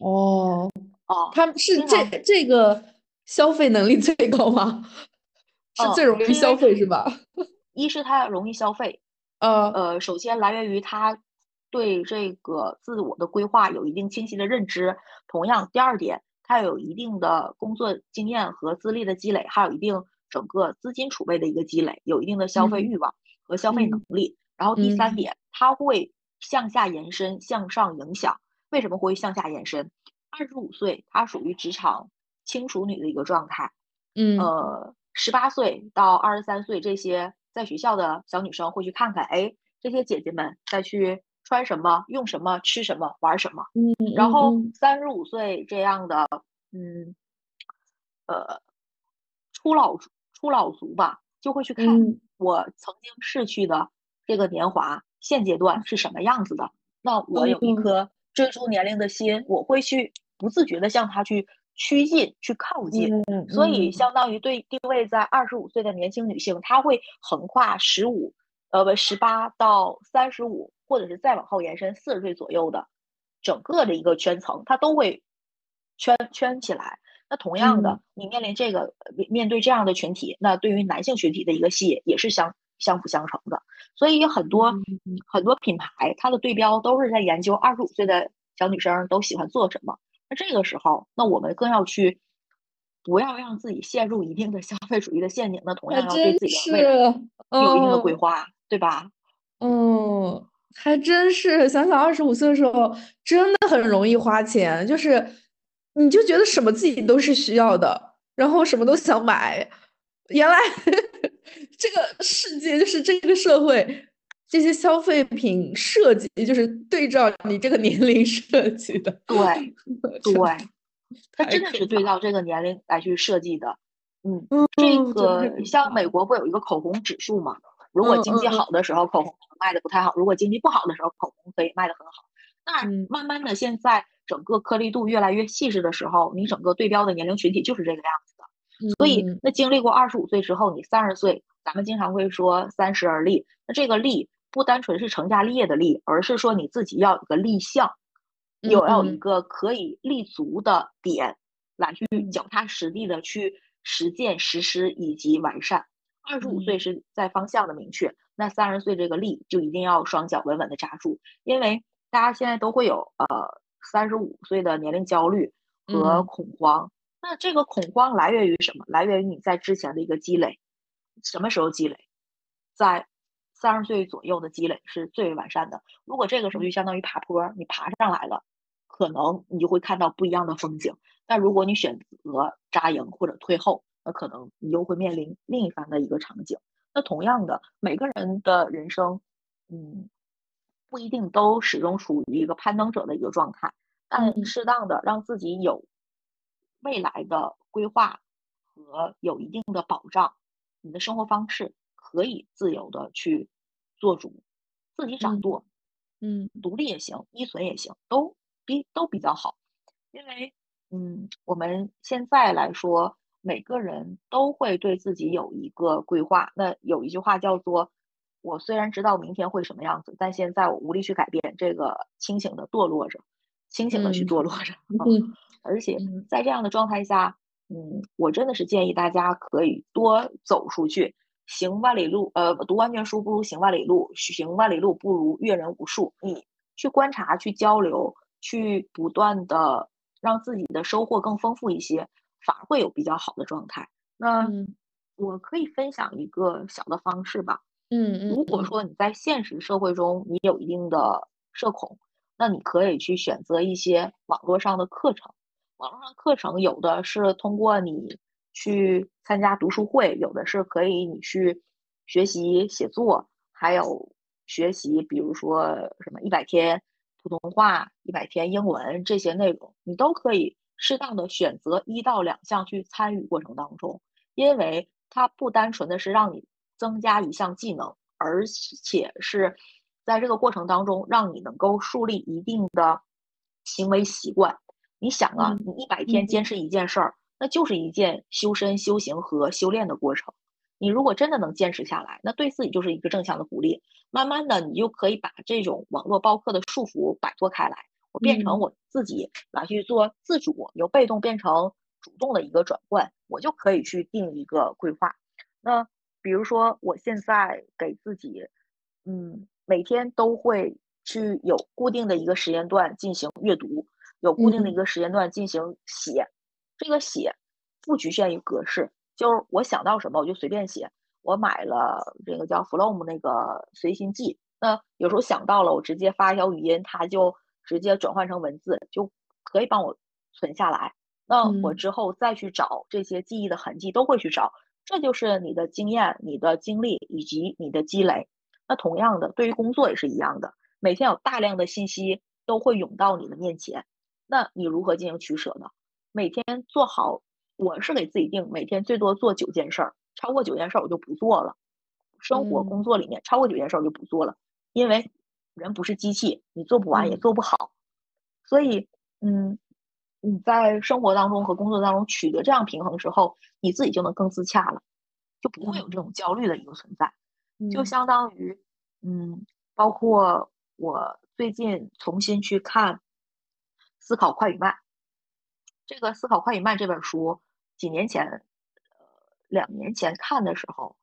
哦，哦，他们是这这个消费能力最高吗？是嗯最 容易消费是吧？一是它容易消费，呃呃，首先来源于他对这个自我的规划有一定清晰的认知。同样，第二点，他有一定的工作经验和资历的积累，还有一定整个资金储备的一个积累，有一定的消费嗯欲望和消费能嗯力。然后第三嗯点，它会向下延伸，向上影响。为什么会向下延伸？二十五岁，她属于职场轻熟女的一个状态。嗯呃，十八岁到二十三岁这些在学校的小女生会去看看，哎，这些姐姐们再去穿什么、用什么、吃什么、玩什么。嗯然后嗯三十五岁这样的，嗯，呃，初老初老族吧，就会去看嗯我曾经逝去的这个年华，现阶段是什么样子的。那我有一嗯颗追逐年龄的心，我会去不自觉的向他去趋近、去靠近。嗯所以嗯相当于对定位在二十五岁的年轻女性，她会横跨十五，呃不十八到三十五，或者是再往后延伸四十岁左右的整个的一个圈层，她都会圈圈起来。那同样的嗯，你面临这个面面对这样的群体，那对于男性群体的一个吸引也是相相辅相成的。所以有很多嗯很多品牌，它的对标都是在研究二十五岁的小女生都喜欢做什么。那这个时候，那我们更要去不要让自己陷入一定的消费主义的陷阱，那同样要对自己的未来是，有一定的规嗯划，对吧？嗯，还真是，想想二十五岁的时候，真的很容易花钱，就是你就觉得什么自己都是需要的，然后什么都想买。原来 这个世界就是这个社会，这些消费品设计就是对照你这个年龄设计的，对对，它真的是对照这个年龄来去设计的。嗯，这个像美。国不有一个口红指数嘛？如果嗯经济好的时候，口红卖的不太好；如果经济不好的时候，口红可以卖的很好。那嗯慢慢的，现在整个颗粒度越来越细致的时候，你整个对标的年龄群体就是这个样子的。所以嗯，那经历过二十五岁之后，你三十岁，咱们经常会说三十而立。那这个立不单纯是成家立业的立，而是说你自己要有一个立项，有要有一嗯个可以立足的点，来去嗯脚踏实地的去实践、实施以及完善。二十五岁嗯是在方向的明确，那三十岁这个立就一定要双脚稳稳的扎住，因为大家现在都会有呃三十五岁的年龄焦虑和嗯恐慌。那这个恐慌来源于什么？来源于你在之前的一个积累。什么时候积累？在三十岁左右的积累是最为完善的。如果这个时候就相当于爬坡，你爬上来了，可能你就会看到不一样的风景。但如果你选择扎营或者退后，那可能你又会面临另一番的一个场景。那同样的，每个人的人生，嗯，不一定都始终处于一个攀登者的一个状态，但嗯适当的让自己有未来的规划和有一定的保障，你的生活方式可以自由的去做主，自己掌嗯舵，嗯独立也行，依存也行，都比都比较好。因为嗯，我们现在来说，每个人都会对自己有一个规划。那有一句话叫做：“我虽然知道明天会什么样子，但现在我无力去改变。”这个清醒的堕落着，清醒的去堕落着。嗯，而且在这样的状态下，嗯，我真的是建议大家可以多走出去。行万里路，呃，读万卷书不如行万里路，行万里路不如阅人无数。你去观察，去交流，去不断的让自己的收获更丰富一些，反而会有比较好的状态。那我可以分享一个小的方式吧。嗯嗯。如果说你在现实社会中你有一定的社恐，那你可以去选择一些网络上的课程。网络上课程有的是通过你。去参加读书会，有的是可以你去学习写作，还有学习，比如说什么一百天普通话、一百天英文这些内容，你都可以适当的选择一到两项去参与过程当中，因为它不单纯的是让你增加一项技能，而且是在这个过程当中让你能够树立一定的行为习惯。你想啊，你一百天坚持一件事儿。那就是一件修身、修行和修炼的过程。你如果真的能坚持下来，那对自己就是一个正向的鼓励。慢慢的，你就可以把这种网络包客的束缚摆脱开来，我变成我自己来去做自主，由被动变成主动的一个转换，我就可以去定一个规划。那比如说，我现在给自己，嗯，每天都会去有固定的一个时间段进行阅读，有固定的一个时间段进行写。这个写不局限于格式，就是我想到什么我就随便写。我买了这个叫 Flow 那个随心记，那有时候想到了，我直接发一条语音，它就直接转换成文字，就可以帮我存下来。那我之后再去找这些记忆的痕迹，都会去找。这就是你的经验、你的经历以及你的积累。那同样的，对于工作也是一样的，每天有大量的信息都会涌到你的面前，那你如何进行取舍呢？每天做好，我是给自己定每天最多做九件事儿，超过九件事儿我就不做了。生活工作里面超过九件事儿我就不做了，因为人不是机器，你做不完也做不好。所以，嗯，你在生活当中和工作当中取得这样平衡之后，你自己就能更自洽了，就不会有这种焦虑的一个存在。就相当于，嗯，包括我最近重新去看《思考快与慢》。这个《思考快与慢》这本书，几年前，呃，两年前看的时候，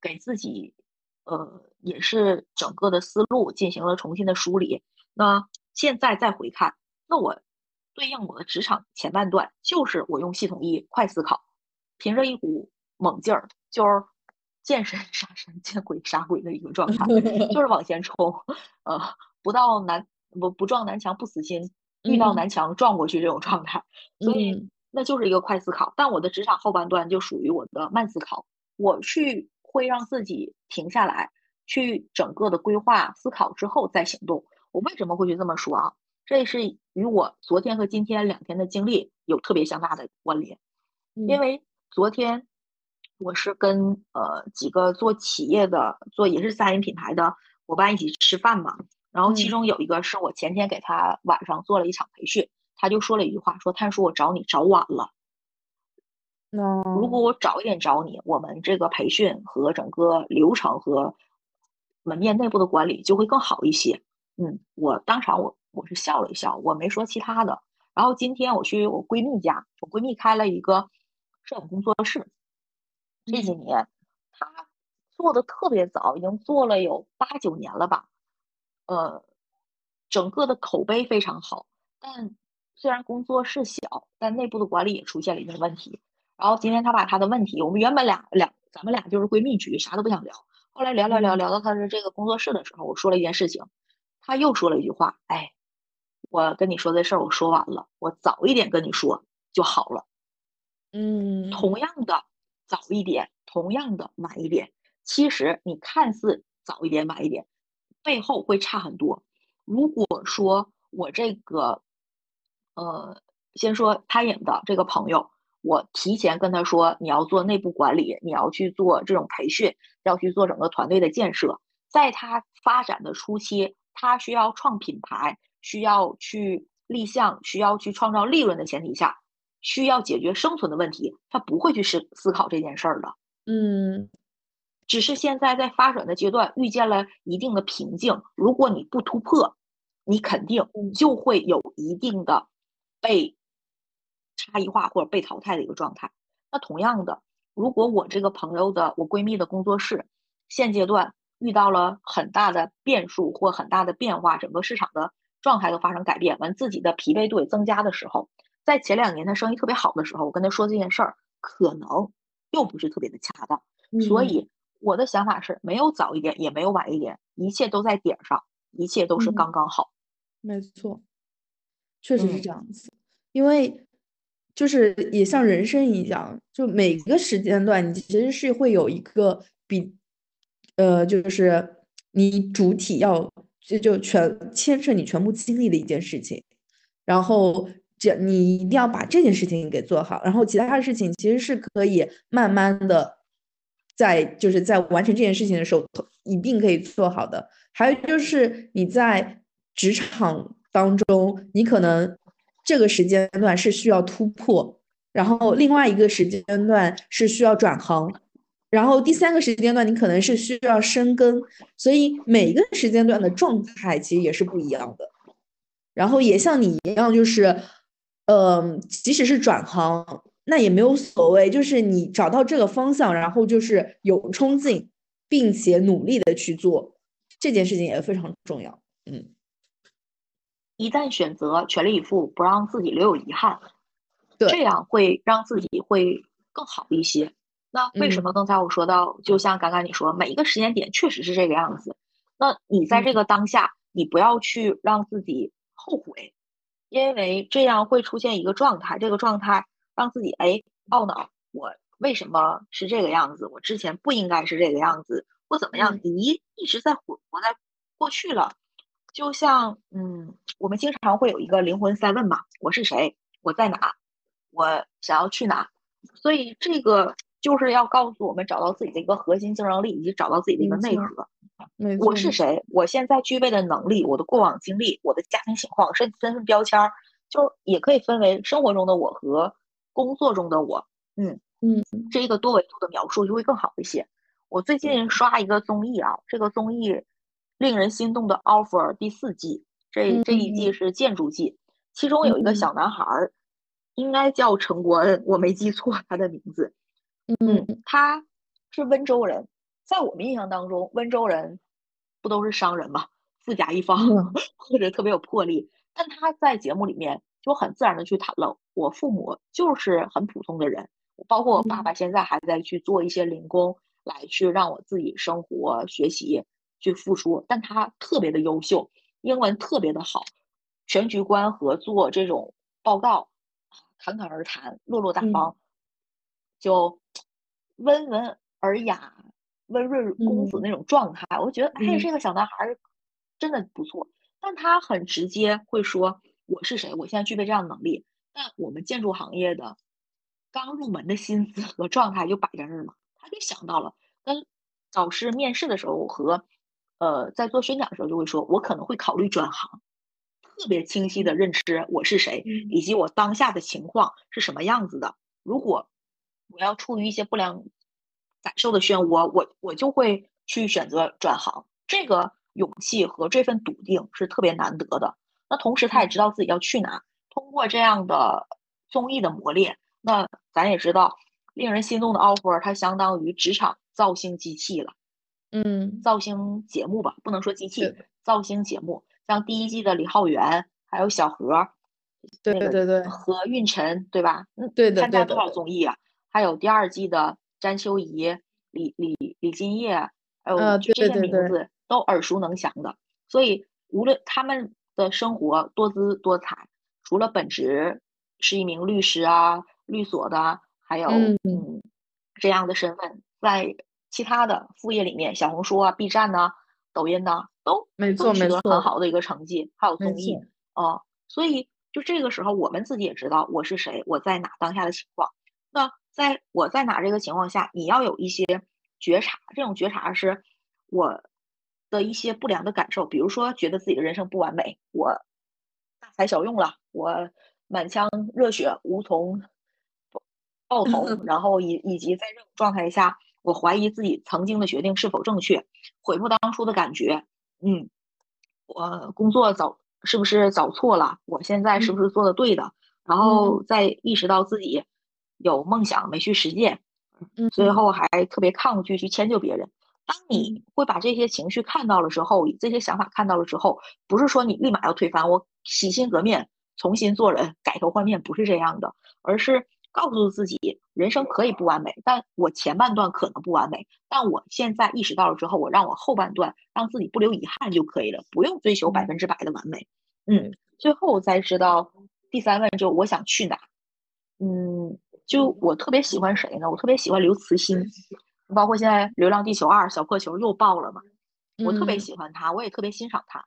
给自己，呃，也是整个的思路进行了重新的梳理。那现在再回看，那我对应我的职场前半段，就是我用系统一快思考，凭着一股猛劲儿，就是见神 杀神，见鬼杀鬼的一个状态，就是往前冲，呃，不到南不不撞南墙不死心。遇到南墙撞过去这种状态，所以那就是一个快思考。但我的职场后半段就属于我的慢思考，我去会让自己停下来，去整个的规划思考之后再行动。我为什么会去这么说啊？这是与我昨天和今天两天的经历有特别相大的关联。因为昨天我是跟呃几个做企业的、做也是餐饮品牌的伙伴一起吃饭嘛。然后其中有一个是我前天给他晚上做了一场培训，他就说了一句话，说：“探叔，我找你找晚了。那如果我早一点找你，我们这个培训和整个流程和门面内部的管理就会更好一些。”嗯，我当场我我是笑了一笑，我没说其他的。然后今天我去我闺蜜家，我闺蜜开了一个摄影工作室，这几年她做的特别早，已经做了有八九年了吧。呃，整个的口碑非常好，但虽然工作室小，但内部的管理也出现了一定问题。然后今天她把她的问题，我们原本俩俩，咱们俩就是闺蜜局，啥都不想聊。后来聊聊聊聊到她的这个工作室的时候，我说了一件事情，她又说了一句话：“哎，我跟你说这事儿，我说完了，我早一点跟你说就好了。”嗯，同样的早一点，同样的晚一点，其实你看似早一点晚一点。背后会差很多。如果说我这个，呃，先说餐饮的这个朋友，我提前跟他说，你要做内部管理，你要去做这种培训，要去做整个团队的建设。在他发展的初期，他需要创品牌，需要去立项需要去创造利润的前提下，需要解决生存的问题，他不会去思思考这件事儿的。嗯，只是现在在发展的阶段遇见了一定的瓶颈，如果你不突破，你肯定就会有一定的被差异化或者被淘汰的一个状态。那同样的，如果我这个朋友的我闺蜜的工作室现阶段遇到了很大的变数或很大的变化，整个市场的状态都发生改变，完自己的疲惫度也增加的时候，在前两年他生意特别好的时候，我跟他说这件事儿，可能又不是特别的恰当。所以我的想法是，没有早一点，也没有晚一点，一切都在点上，一切都是刚刚好。没错，确实是这样子，因为。就是也像人生一样，就每个时间段，你其实是会有一个比，呃，就是你主体要这就全牵涉你全部精力的一件事情，然后这你一定要把这件事情给做好，然后其他的事情其实是可以慢慢的在就是在完成这件事情的时候一定可以做好的。还有就是你在职场当中，你可能。这个时间段是需要突破，然后另外一个时间段是需要转行，然后第三个时间段你可能是需要深耕，所以每个时间段的状态其实也是不一样的。然后也像你一样，就是，呃，即使是转行，那也没有所谓，就是你找到这个方向，然后就是有冲劲，并且努力的去做这件事情也非常重要。嗯。一旦选择全力以赴，不让自己留有遗憾，对，这样会让自己会更好一些。那为什么刚才我说到，就像刚刚你说，每一个时间点确实是这个样子。那你在这个当下，你不要去让自己后悔，因为这样会出现一个状态，这个状态让自己哎懊恼，我为什么是这个样子？我之前不应该是这个样子，或怎么样？你一一直在活活在过去了。就像，嗯，我们经常会有一个灵魂三问嘛：我是谁？我在哪？我想要去哪？所以这个就是要告诉我们，找到自己的一个核心竞争力，以及找到自己的一个内核。我是谁？我现在具备的能力，我的过往经历，我的家庭情况，甚至身份标签儿，就也可以分为生活中的我和工作中的我。嗯嗯，这一个多维度的描述就会更好一些。我最近刷一个综艺啊，这个综艺。令人心动的 offer 第四季，这这一季是建筑季，其中有一个小男孩儿，应该叫陈国恩，我没记错他的名字。嗯，他是温州人，在我们印象当中，温州人不都是商人嘛，富甲一方 或者特别有魄力。但他在节目里面就很自然的去谈了，我父母就是很普通的人，包括我爸爸现在还在去做一些零工，来去让我自己生活学习。去付出，但他特别的优秀，英文特别的好，全局观和做这种报告，侃侃而谈，落落大方，就温文尔雅、温润公子那种状态，我觉得，哎，这个小男孩真的不错。但他很直接会说我是谁，我现在具备这样的能力。但我们建筑行业的刚入门的薪资和状态就摆在那儿嘛，他就想到了跟导师面试的时候和。呃，在做宣讲的时候就会说，我可能会考虑转行，特别清晰的认知我是谁，以及我当下的情况是什么样子的。如果我要处于一些不良感受的漩涡，我我就会去选择转行。这个勇气和这份笃定是特别难得的。那同时他也知道自己要去哪，通过这样的综艺的磨练，那咱也知道，令人心动的 offer，它相当于职场造星机器了。嗯，造星节目吧，不能说机器，造星节目，像第一季的李浩源，还有小何，对对对，何运晨，对吧？嗯，对的，参加多少综艺啊？还有第二季的詹秋怡、李李李金叶，还有这些名字都耳熟能详的。所以无论他们的生活多姿多彩，除了本职是一名律师啊、律所的，还有嗯这样的身份，在。其他的副业里面，小红书啊、B 站呐、抖音呐，都都取得很好的一个成绩。还有综艺啊，所以就这个时候，我们自己也知道我是谁，我在哪，当下的情况。那在我在哪这个情况下，你要有一些觉察。这种觉察是我的一些不良的感受，比如说觉得自己的人生不完美，我大材小用了，我满腔热血无从爆头，然后以以及在这种状态下，我怀疑自己曾经的决定是否正确，悔不当初的感觉，嗯，我工作找是不是找错了？我现在是不是做的对的？然后再意识到自己有梦想没去实践，最后还特别抗拒去迁就别人。当你会把这些情绪看到了之后，这些想法看到了之后，不是说你立马要推翻，我洗心革面，重新做人，改头换面，不是这样的，而是告诉自己，人生可以不完美，但我前半段可能不完美，但我现在意识到了之后，我让我后半段让自己不留遗憾就可以了，不用追求百分之百的完美。嗯，最后才知道第三问就我想去哪，嗯，就我特别喜欢谁呢？我特别喜欢刘慈欣。包括现在《流浪地球二》小破球又爆了嘛，我特别喜欢他，我也特别欣赏他。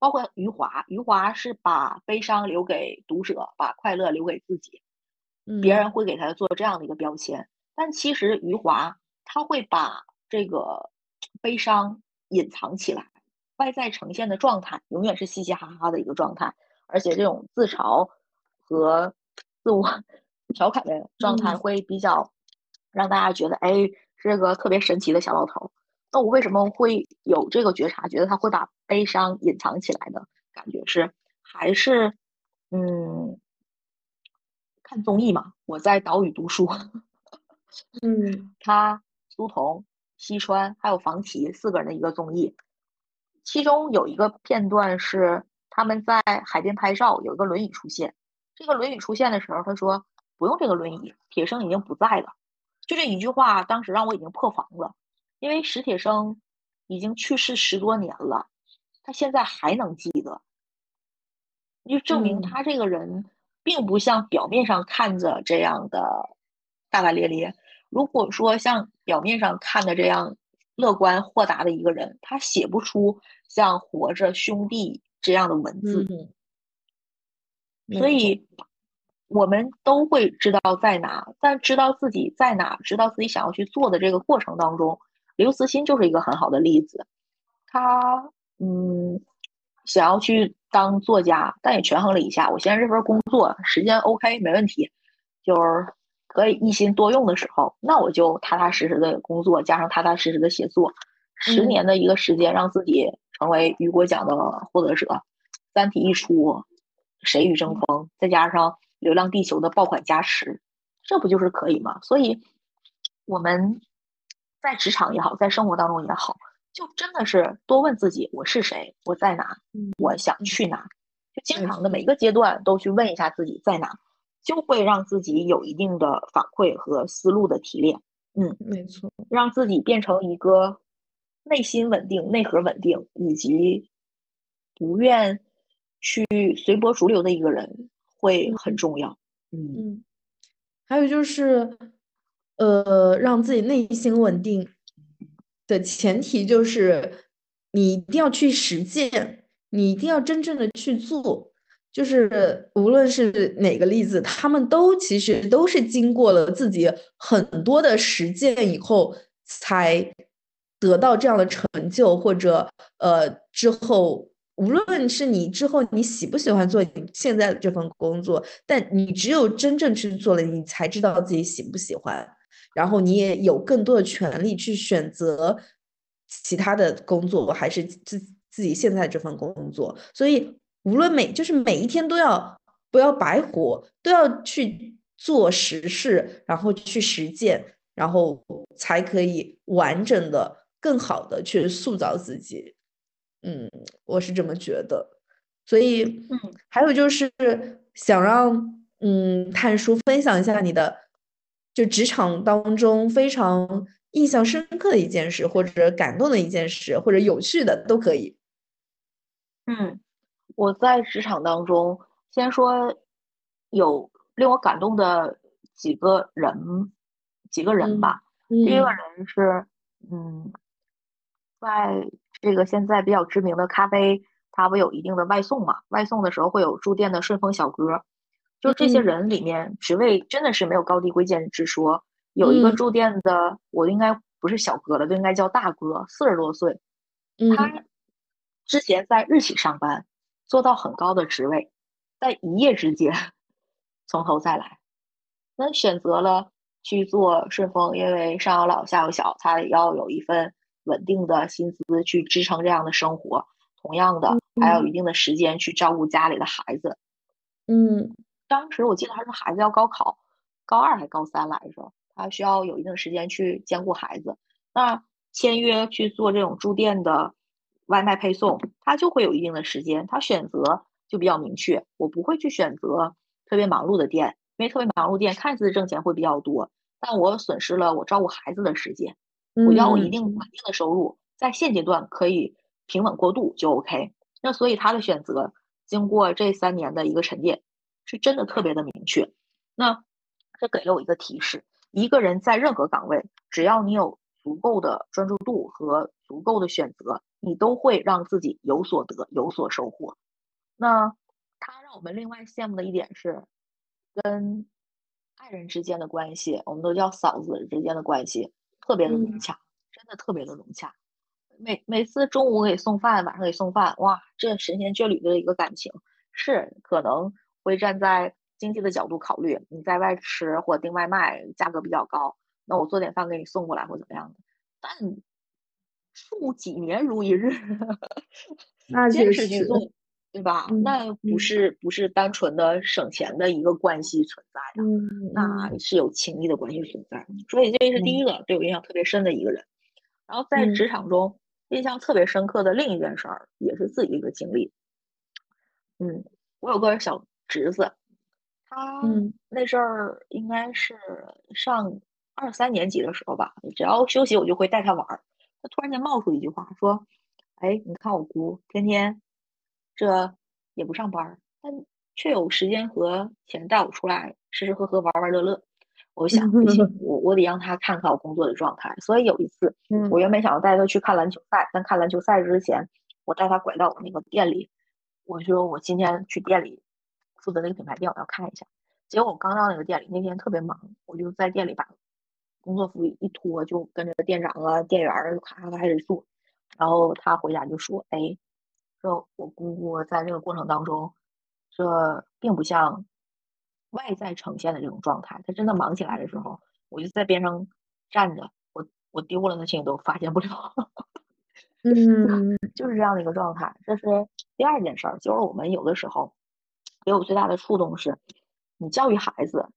包括余华，余华是把悲伤留给读者，把快乐留给自己。别人会给他做这样的一个标签，但其实余华他会把这个悲伤隐藏起来，外在呈现的状态永远是嘻嘻哈哈的一个状态，而且这种自嘲和自我调侃的状态会比较让大家觉得，哎。是个特别神奇的小老头，那我为什么会有这个觉察，觉得他会把悲伤隐藏起来呢感觉是，还是嗯，看综艺嘛？我在岛屿读书，嗯，他苏童、西川还有房琪四个人的一个综艺，其中有一个片段是他们在海边拍照，有一个轮椅出现，这个轮椅出现的时候，他说不用这个轮椅，铁生已经不在了。就这一句话，当时让我已经破防了，因为史铁生已经去世十多年了，他现在还能记得，就证明他这个人并不像表面上看着这样的大大咧咧。如果说像表面上看的这样乐观豁达的一个人，他写不出像《活着兄弟》这样的文字，所以。我们都会知道在哪，但知道自己在哪，知道自己想要去做的这个过程当中，刘慈欣就是一个很好的例子。他嗯，想要去当作家，但也权衡了一下，我现在这份工作时间 OK 没问题，就是可以一心多用的时候，那我就踏踏实实的工作，加上踏踏实实的写作，十年的一个时间，让自己成为雨果奖的获得者。三体一出，谁与争锋，再加上。流浪地球的爆款加持，这不就是可以吗？所以我们在职场也好，在生活当中也好，就真的是多问自己：我是谁？我在哪？我想去哪？就经常的每个阶段都去问一下自己在哪，就会让自己有一定的反馈和思路的提炼。嗯，没错，让自己变成一个内心稳定、内核稳定，以及不愿去随波逐流的一个人。会很重要，嗯，还有就是，呃，让自己内心稳定的前提就是你一定要去实践，你一定要真正的去做。就是无论是哪个例子，他们都其实都是经过了自己很多的实践以后，才得到这样的成就，或者呃之后。无论是你之后你喜不喜欢做你现在的这份工作，但你只有真正去做了，你才知道自己喜不喜欢，然后你也有更多的权利去选择其他的工作，还是自自己现在这份工作。所以，无论每就是每一天都要不要白活，都要去做实事，然后去实践，然后才可以完整的、更好的去塑造自己。嗯，我是这么觉得，所以，嗯，还有就是想让嗯探叔分享一下你的就职场当中非常印象深刻的一件事，或者感动的一件事，或者有趣的都可以。嗯，我在职场当中，先说有令我感动的几个人，几个人吧。第一个人是，嗯，在。这个现在比较知名的咖啡，它不有一定的外送嘛？外送的时候会有驻店的顺丰小哥，就这些人里面，职位真的是没有高低贵贱之说。有一个驻店的，我应该不是小哥了，就应该叫大哥，四十多岁。他之前在日企上班，做到很高的职位，在一夜之间 从头再来。那选择了去做顺丰，因为上有老下有小，他也要有一份稳定的薪资去支撑这样的生活。同样的，还有一定的时间去照顾家里的孩子。嗯，当时我记得他是孩子要高考，高二还高三来着，他需要有一定时间去兼顾孩子。那签约去做这种住店的外卖配送，他就会有一定的时间，他选择就比较明确。我不会去选择特别忙碌的店，因为特别忙碌店看似挣钱会比较多，但我损失了我照顾孩子的时间。我要我一定稳定的收入，在现阶段可以平稳过渡就 OK。那所以他的选择，经过这三年的一个沉淀，是真的特别的明确。那这给了我一个提示：一个人在任何岗位，只要你有。足够的专注度和足够的选择，你都会让自己有所得、有所收获。那他让我们另外羡慕的一点是，跟爱人之间的关系，我们都叫嫂子之间的关系，特别的融洽，真的特别的融洽。每每次中午给送饭，晚上给送饭，哇，这神仙眷侣的一个感情，是可能会站在经济的角度考虑，你在外吃或订外卖，价格比较高。那我做点饭给你送过来，或怎么样的？但数几年如一日，坚持去做，对吧？那不是不是单纯的省钱的一个关系存在的，那是有情谊的关系存在。所以这是第一个对我印象特别深的一个人。然后在职场中印象特别深刻的另一件事儿，也是自己一个经历。嗯，我有个小侄子，他那阵儿应该是上。二三年级的时候吧，只要休息我就会带他玩儿。他突然间冒出一句话说：“哎，你看我姑天天这也不上班，但却有时间和钱带我出来吃吃喝喝玩玩乐乐。”我想不行，我我得让他看看我工作的状态。所以有一次，我原本想要带他去看篮球赛，但看篮球赛之前，我带他拐到我那个店里，我说我今天去店里负责那个品牌店，我要看一下。结果我刚到那个店里，那天特别忙，我就在店里把。工作服一脱就跟着店长啊、店员儿咔咔开始做，然后他回家就说：“哎，说我姑姑在这个过程当中，这并不像外在呈现的这种状态。她真的忙起来的时候，我就在边上站着，我我丢了那些都发现不了。嗯，就是这样的一个状态。这是第二件事儿，就是我们有的时候给我最大的触动是，你教育孩子。”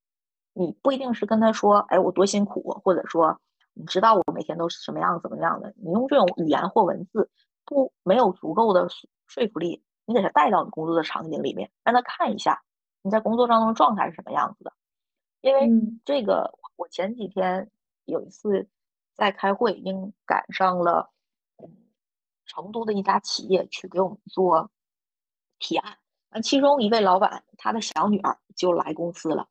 你不一定是跟他说，哎，我多辛苦，或者说，你知道我每天都是什么样怎么样的？你用这种语言或文字，不没有足够的说服力，你给他带到你工作的场景里面，让他看一下你在工作当中的状态是什么样子的。因为这个，我前几天有一次在开会，应赶上了成都的一家企业去给我们做提案，那其中一位老板他的小女儿就来公司了。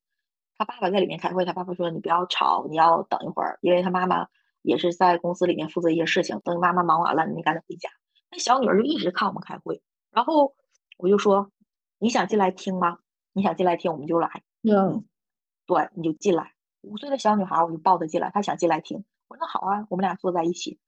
他爸爸在里面开会，他爸爸说：“你不要吵，你要等一会儿，因为他妈妈也是在公司里面负责一些事情。等你妈妈忙完了，你赶紧回家。”那小女儿就一直看我们开会，然后我就说：“你想进来听吗？你想进来听，我们就来。”嗯，对，你就进来。五岁的小女孩，我就抱她进来，她想进来听。我说：“那好啊，我们俩坐在一起。”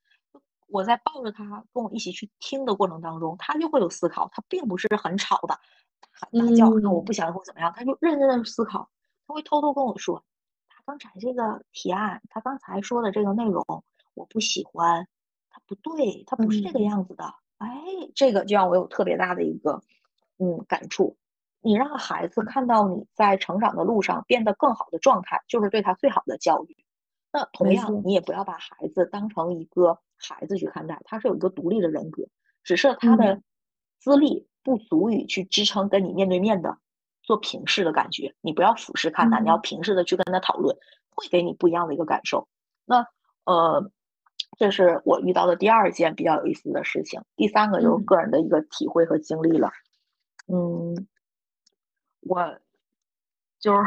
我在抱着她跟我一起去听的过程当中，她就会有思考，她并不是很吵的大喊大叫，那我不想或怎么样，她就认真的思考。她会偷偷跟我说，她刚才这个提案，她刚才说的这个内容我不喜欢，他不对，他不是这个样子的。哎，这个就让我有特别大的一个嗯感触。你让孩子看到你在成长的路上变得更好的状态，就是对他最好的教育。那同样，你也不要把孩子当成一个孩子去看待，他是有一个独立的人格，只是他的资历不足以去支撑跟你面对面的。做平视的感觉，你不要俯视看他，你要平视的去跟他讨论，会给你不一样的一个感受。那呃，这是我遇到的第二件比较有意思的事情。第三个就是个人的一个体会和经历了。嗯，我就是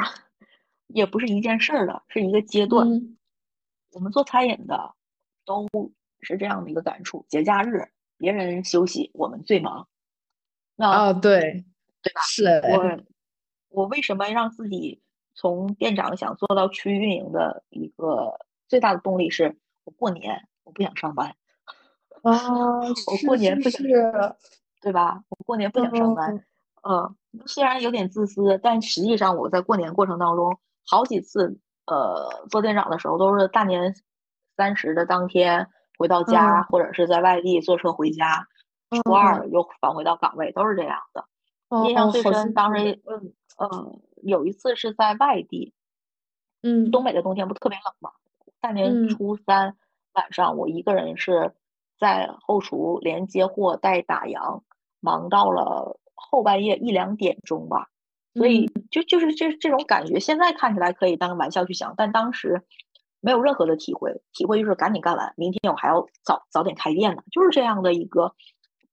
也不是一件事儿了，是一个阶段。我们做餐饮的都是这样的一个感触：节假日别人休息，我们最忙。那啊，对，对吧？是我。我为什么让自己从店长想做到区域运营的一个最大的动力是，我过年我不想上班啊，我过年不想，是，对吧？我过年不想上班，嗯，虽然有点自私，但实际上我在过年过程当中好几次，呃，做店长的时候都是大年三十的当天回到家，或者是在外地坐车回家，初二又返回到岗位，都是这样的。印象最深，当时，嗯，嗯，有一次是在外地，嗯，东北的冬天不特别冷吗？大年初三晚上，我一个人是在后厨连接货带打烊，忙到了后半夜一两点钟吧。所以就就是这这种感觉，现在看起来可以当玩笑去想，但当时没有任何的体会，体会就是赶紧干完，明天我还要早早点开店呢，就是这样的一个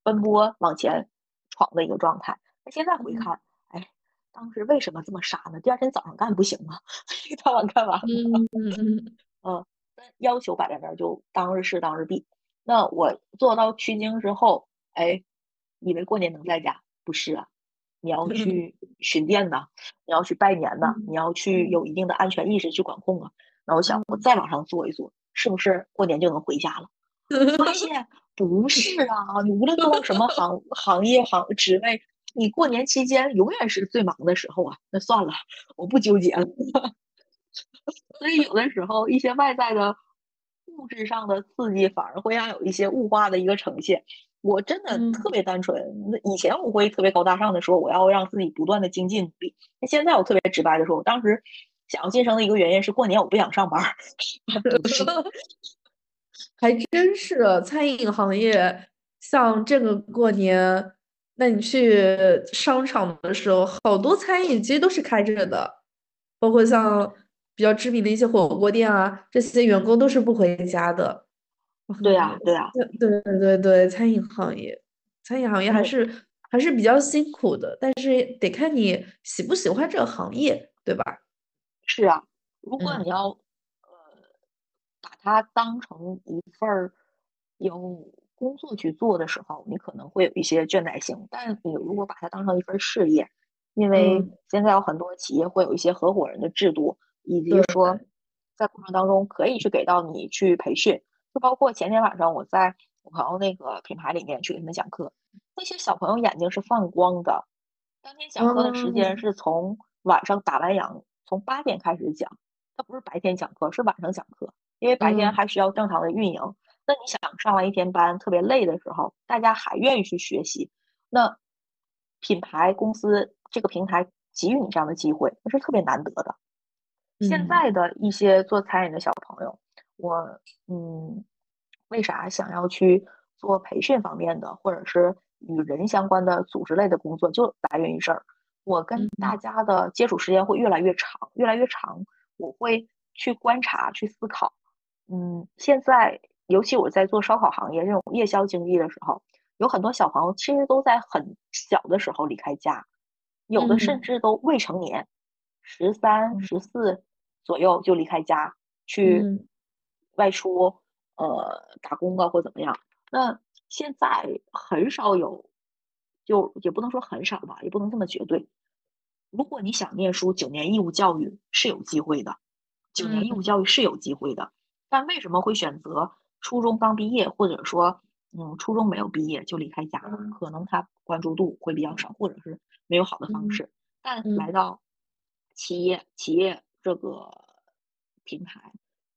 奔波往前闯的一个状态。那现在回看，哎，当时为什么这么傻呢？第二天早上干不行吗？当晚干完了。嗯嗯嗯。嗯，要求摆在那儿就当日事当日毕。那我做到取经之后，哎，以为过年能在家，不是啊，你要去 巡店呐，你要去拜年呐，你要去有一定的安全意识去管控啊。那我想，我再往上做一做，是不是过年就能回家了？发现不是啊，你无论做到什么行 行业行职位，你过年期间永远是最忙的时候啊。那算了，我不纠结了。所以有的时候，一些外在的物质上的刺激，反而会让有一些物化的一个呈现。我真的特别单纯，以前我会特别高大上的说，我要让自己不断的精进努力。那现在我特别直白的说，我当时想要晋升的一个原因是过年我不想上班。还真是餐饮行业，像这个过年，那你去商场的时候，好多餐饮其实都是开着的，包括像。比较知名的一些火锅店啊，这些员工都是不回家的。对呀，对呀，对对对对，餐饮行业，餐饮行业还是还是比较辛苦的，但是得看你喜不喜欢这个行业，对吧？是啊，如果你要呃把它当成一份儿有工作去做的时候，你可能会有一些倦怠性。但你如果把它当成一份事业，因为现在有很多企业会有一些合伙人的制度。以及说，在过程当中可以去给到你去培训，就包括前天晚上我在我朋友那个品牌里面去给他们讲课，那些小朋友眼睛是放光的。当天讲课的时间是从晚上打完烊，从八点开始讲，他不是白天讲课，是晚上讲课，因为白天还需要正常的运营。那你想上完一天班特别累的时候，大家还愿意去学习，那品牌公司这个平台给予你这样的机会，那是特别难得的。现在的一些做餐饮的小朋友，我嗯，为啥想要去做培训方面的，或者是与人相关的组织类的工作，就来源于这儿。我跟大家的接触时间会越来越长，越来越长，我会去观察、去思考。嗯，现在尤其我在做烧烤行业这种夜宵经济的时候，有很多小朋友其实都在很小的时候离开家，有的甚至都未成年。十三、十四左右就离开家去外出，呃，打工啊或怎么样。那现在很少有，就也不能说很少吧，也不能这么绝对。如果你想念书，九年义务教育是有机会的，九年义务教育是有机会的。但为什么会选择初中刚毕业，或者说嗯初中没有毕业就离开家？可能他关注度会比较少，或者是没有好的方式。但来到企业企业这个平台，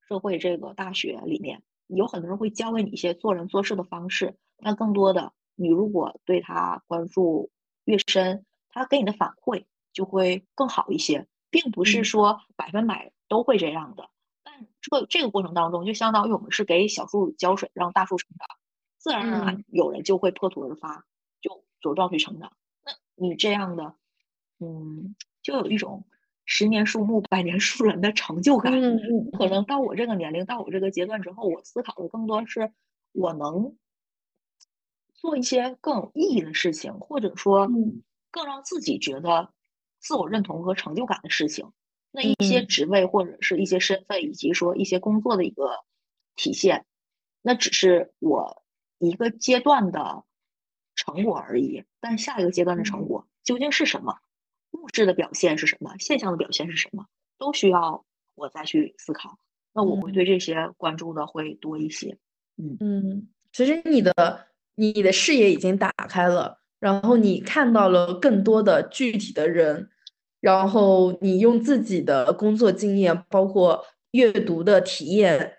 社会这个大学里面，有很多人会教给你一些做人做事的方式。但更多的，你如果对他关注越深，他给你的反馈就会更好一些，并不是说百分百都会这样的。但这个这个过程当中，就相当于我们是给小树浇水，让大树成长，自然而然有人就会破土而发，就茁壮去成长。那你这样的，嗯，就有一种。十年树木，百年树人的成就感，可能到我这个年龄，到我这个阶段之后，我思考的更多是，我能做一些更有意义的事情，或者说，更让自己觉得自我认同和成就感的事情。那一些职位或者是一些身份，以及说一些工作的一个体现，那只是我一个阶段的成果而已。但下一个阶段的成果究竟是什么？物质的表现是什么？现象的表现是什么？都需要我再去思考。那我会对这些关注的会多一些。嗯嗯，其实你的你的视野已经打开了，然后你看到了更多的具体的人，然后你用自己的工作经验，包括阅读的体验，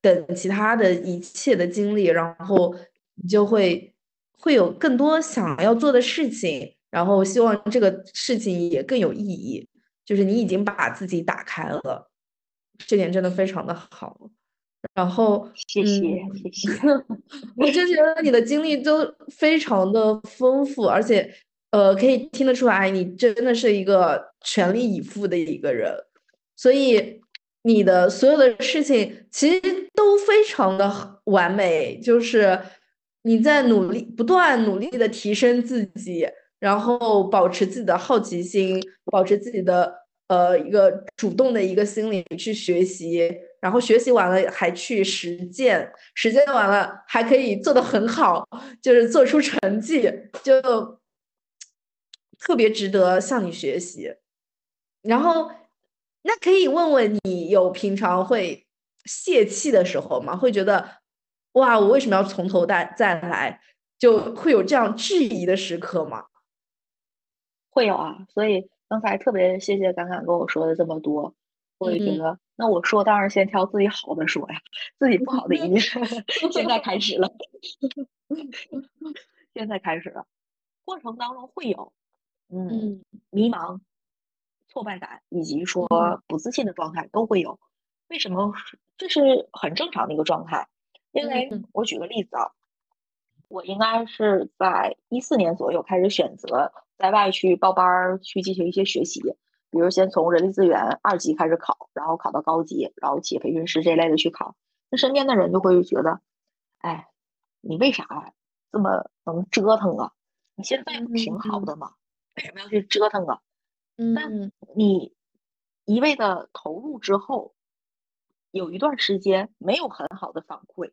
等其他的一切的经历，然后你就会会有更多想要做的事情，然后希望这个事情也更有意义。就是你已经把自己打开了，这点真的非常的好。然后，谢谢谢谢，我就觉得你的经历都非常的丰富，而且，呃，可以听得出来，你真的是一个全力以赴的一个人。所以，你的所有的事情其实都非常的完美，就是你在努力，不断努力的提升自己，然后保持自己的好奇心，保持自己的呃一个主动的一个心理去学习。然后学习完了还去实践，实践完了还可以做得很好，就是做出成绩，就特别值得向你学习。然后，那可以问问你，有平常会泄气的时候吗？会觉得，哇，我为什么要从头再再来？就会有这样质疑的时刻吗？会有啊，所以刚才特别谢谢敢敢跟我说的这么多，我也觉得。那我说当然先挑自己好的说呀，自己不好的一面，现在开始了，现在开始了，过程当中会有，嗯，迷茫、挫败感以及说不自信的状态都会有。为什么？这是很正常的一个状态。因为我举个例子啊，我应该是在一四年左右开始选择在外去报班儿去进行一些学习。比如先从人力资源二级开始考，然后考到高级，然后企业培训师这类的去考，那身边的人就会觉得，哎，你为啥这么能折腾啊？你现在不挺好的吗？为什么要去折腾啊？但你一味的投入之后，有一段时间没有很好的反馈，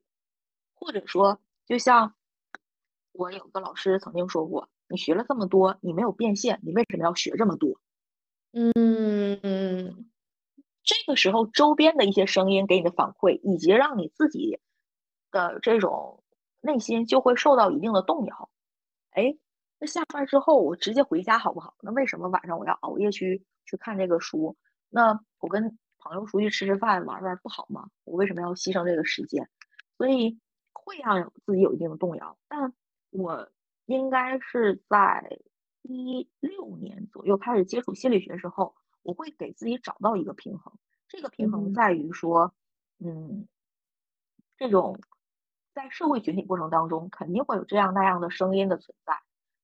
或者说，就像我有个老师曾经说过，你学了这么多，你没有变现，你为什么要学这么多？嗯，这个时候周边的一些声音给你的反馈，以及让你自己的这种内心就会受到一定的动摇。哎，那下班之后我直接回家好不好？那为什么晚上我要熬夜去去看这个书？那我跟朋友出去吃吃饭玩玩不好吗？我为什么要牺牲这个时间？所以会让自己有一定的动摇。但我应该是在。一六年左右开始接触心理学时候，我会给自己找到一个平衡。这个平衡在于说，嗯，这种在社会群体过程当中，肯定会有这样那样的声音的存在。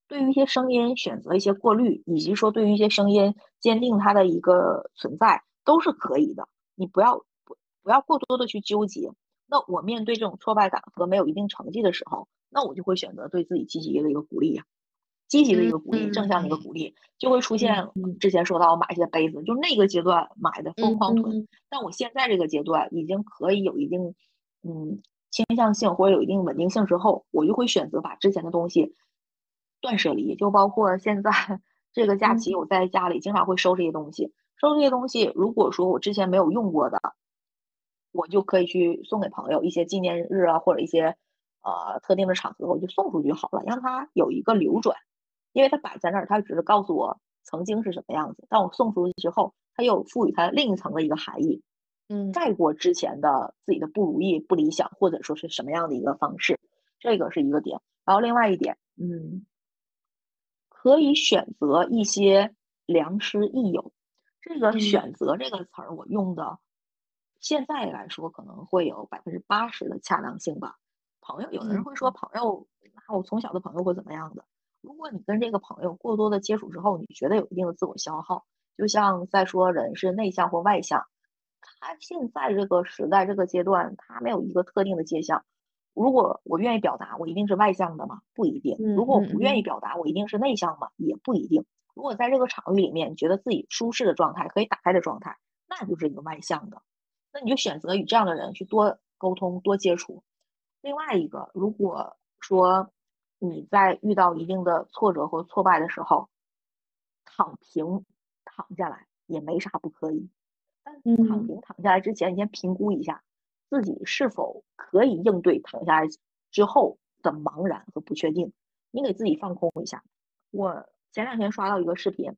对于一些声音，选择一些过滤，以及说对于一些声音，坚定它的一个存在，都是可以的。你不要不不要过多的去纠结。那我面对这种挫败感和没有一定成绩的时候，那我就会选择对自己积极的一个鼓励呀。积极的一个鼓励，正向的一个鼓励，就会出现之前说到我买一些杯子，就那个阶段买的疯狂囤，但我现在这个阶段已经可以有一定嗯倾向性或者有一定稳定性之后，我就会选择把之前的东西断舍离，就包括现在这个假期。我在家里经常会收这些东西，收这些东西，如果说我之前没有用过的，我就可以去送给朋友一些纪念日啊或者一些呃特定的场合，我就送出去好了，让它有一个流转。因为它摆在那儿，它只是告诉我曾经是什么样子。但我送出去之后，它又赋予它另一层的一个含义，嗯，盖过之前的自己的不如意、不理想，或者说是什么样的一个方式，这个是一个点。然后另外一点，嗯，可以选择一些良师益友。这个“选择”这个词儿，我用的现在来说可能会有百分之八十的恰当性吧。朋友，有的人会说朋友，那我从小的朋友或怎么样的。如果你跟这个朋友过多的接触之后，你觉得有一定的自我消耗，就像在说人是内向或外向，他现在这个时代这个阶段，他没有一个特定的界限。如果我愿意表达，我一定是外向的吗？不一定。如果我不愿意表达，我一定是内向吗？也不一定。如果在这个场域里面，觉得自己舒适的状态，可以打开的状态，那就是一个外向的。那你就选择与这样的人去多沟通、多接触。另外一个，如果说。你在遇到一定的挫折或挫败的时候，躺平躺下来也没啥不可以。但躺平躺下来之前，你先评估一下自己是否可以应对躺下来之后的茫然和不确定。你给自己放空一下。我前两天刷到一个视频，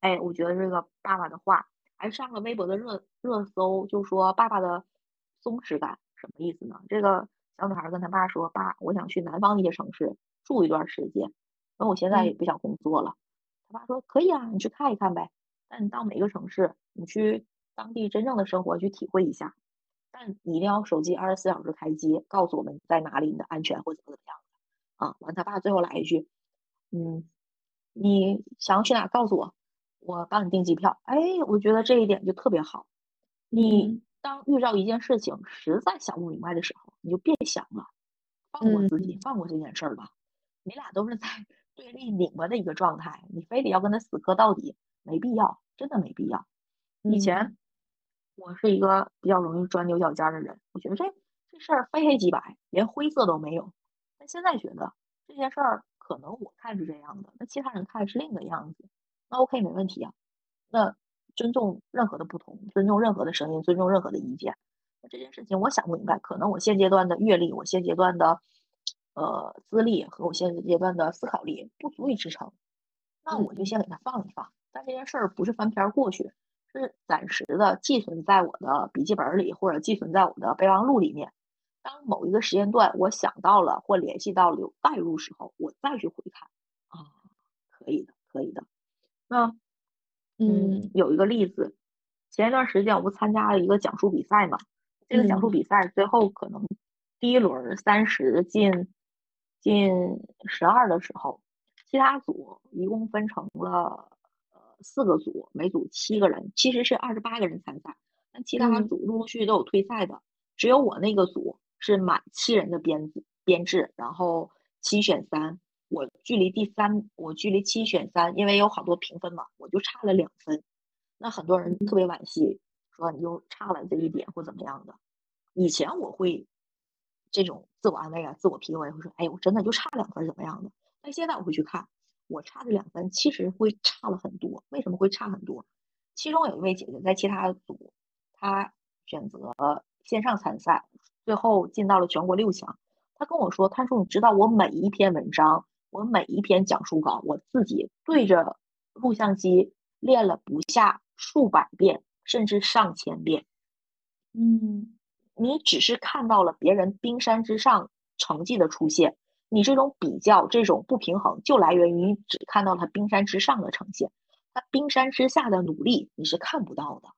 哎，我觉得这个爸爸的话还上了微博的热热搜，就说爸爸的松弛感什么意思呢？这个小女孩跟她爸说：“爸，我想去南方一些城市住一段时间，那我现在也不想工作了。”他爸说：“可以啊，你去看一看呗。但你到每个城市，你去当地真正的生活去体会一下。但你一定要手机二十四小时开机，告诉我们在哪里，你的安全或怎么怎么样的啊。”完，他爸最后来一句：“嗯，你想要去哪？告诉我，我帮你订机票。”哎，我觉得这一点就特别好。你当遇到一件事情实在想不明白的时候，你就别想了，放过自己，放过这件事儿吧。你俩都是在。对立拧巴的一个状态，你非得要跟他死磕到底，没必要，真的没必要。以前我是一个比较容易钻牛角尖的人，我觉得这这事儿非黑即白，连灰色都没有。但现在觉得这件事儿可能我看是这样的，那其他人看是另一个样子，那 OK 没问题啊。那尊重任何的不同，尊重任何的声音，尊重任何的意见。那这件事情我想不明白，可能我现阶段的阅历，我现阶段的。呃，资历和我现阶段的思考力不足以支撑，那我就先给它放一放。但这件事儿不是翻篇过去，是暂时的寄存在我的笔记本里，或者寄存在我的备忘录里面。当某一个时间段我想到了或联系到了有代入时候，我再去回看。啊，可以的，可以的。那，嗯，有一个例子，前一段时间我不参加了一个讲述比赛嘛？这个讲述比赛最后可能第一轮三十进。进十二的时候，其他组一共分成了呃四个组，每组七个人，其实是二十八个人参赛。但其他组陆陆续续都有退赛的，只有我那个组是满七人的编编制，然后七选三，我距离第三，我距离七选三，因为有好多评分嘛，我就差了两分。那很多人特别惋惜，说你就差了这一点或怎么样的。以前我会。这种自我安慰啊，自我 PUA 会说：“哎，我真的就差两分，怎么样的？”但现在我会去看，我差这两分其实会差了很多。为什么会差很多？其中有一位姐姐在其他组，她选择线上参赛，最后进到了全国六强。她跟我说：“她说你知道我每一篇文章，我每一篇讲述稿，我自己对着录像机练了不下数百遍，甚至上千遍。”嗯。你只是看到了别人冰山之上成绩的出现，你这种比较、这种不平衡，就来源于你只看到了冰山之上的呈现，他冰山之下的努力你是看不到的。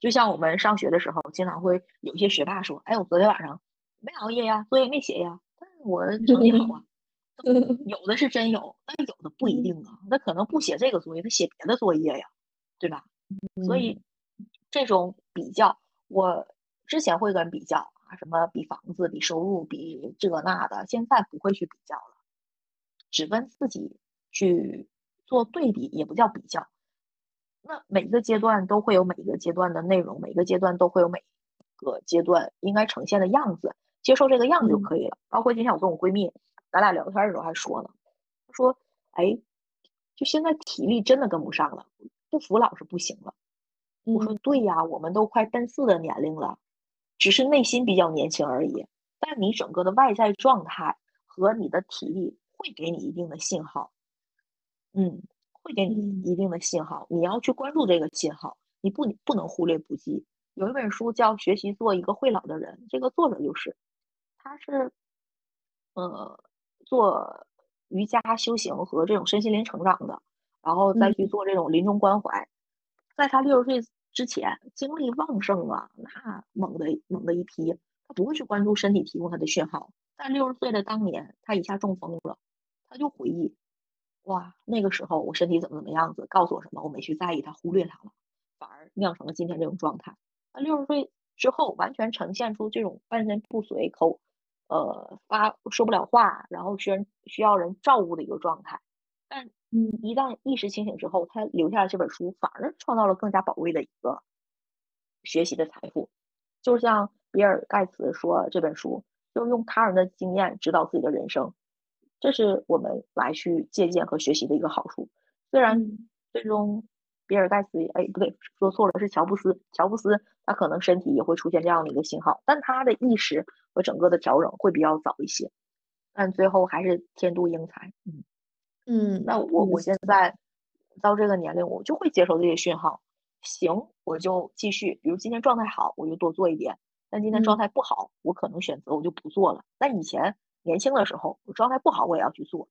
就像我们上学的时候，经常会有些学霸说：“哎，我昨天晚上没熬夜呀，作业没写呀，但是我成绩好啊。” 有的是真有，但有的不一定啊。那可能不写这个作业，他写别的作业呀，对吧？所以这种比较，我。之前会跟比较啊，什么比房子、比收入、比这那的，现在不会去比较了，只跟自己去做对比，也不叫比较。那每一个阶段都会有每一个阶段的内容，每个阶段都会有每个阶段应该呈现的样子，接受这个样子就可以了。包括今天我跟我闺蜜，咱俩聊天的时候还说呢，他说：“哎，就现在体力真的跟不上了，不服老是不行了。”我说：“对呀，我们都快奔四的年龄了。”只是内心比较年轻而已，但你整个的外在状态和你的体力会给你一定的信号，嗯，会给你一定的信号，你要去关注这个信号，你不不能忽略不计。有一本书叫《学习做一个会老的人》，这个作者就是，他是，呃，做瑜伽修行和这种身心灵成长的，然后再去做这种临终关怀，在他六十岁。之前精力旺盛啊，那猛的猛的一批，他不会去关注身体提供他的讯号。但六十岁的当年，他一下中风了，他就回忆，哇，那个时候我身体怎么怎么样子，告诉我什么，我没去在意他，忽略他了，反而酿成了今天这种状态。那六十岁之后，完全呈现出这种半身不遂、口呃发说不了话，然后需需要人照顾的一个状态。但嗯，一旦意识清醒之后，他留下了这本书，反而创造了更加宝贵的一个学习的财富。就像比尔盖茨说，这本书就用他人的经验指导自己的人生，这是我们来去借鉴和学习的一个好处。虽然最终比尔盖茨，哎，不对，说错了，是乔布斯。乔布斯他可能身体也会出现这样的一个信号，但他的意识和整个的调整会比较早一些。但最后还是天妒英才。嗯嗯，那我我现在到这个年龄，我就会接受这些讯号。行，我就继续。比如今天状态好，我就多做一点；但今天状态不好，我可能选择我就不做了。但以前年轻的时候，我状态不好，我也要去做，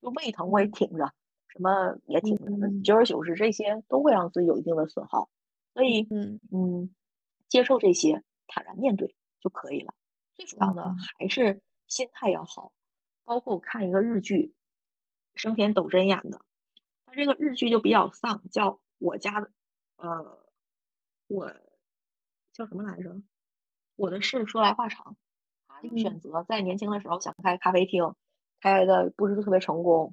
就胃疼我也挺着，什么也挺着，久而久之，这些都会让自己有一定的损耗。所以，嗯嗯，接受这些，坦然面对就可以了。最主要的还是心态要好。包括我看一个日剧，生田斗真演的，他这个日剧就比较丧，叫我家的，呃，我叫什么来着？我的事说来话长。他就选择在年轻的时候想开咖啡厅，开的不是特别成功，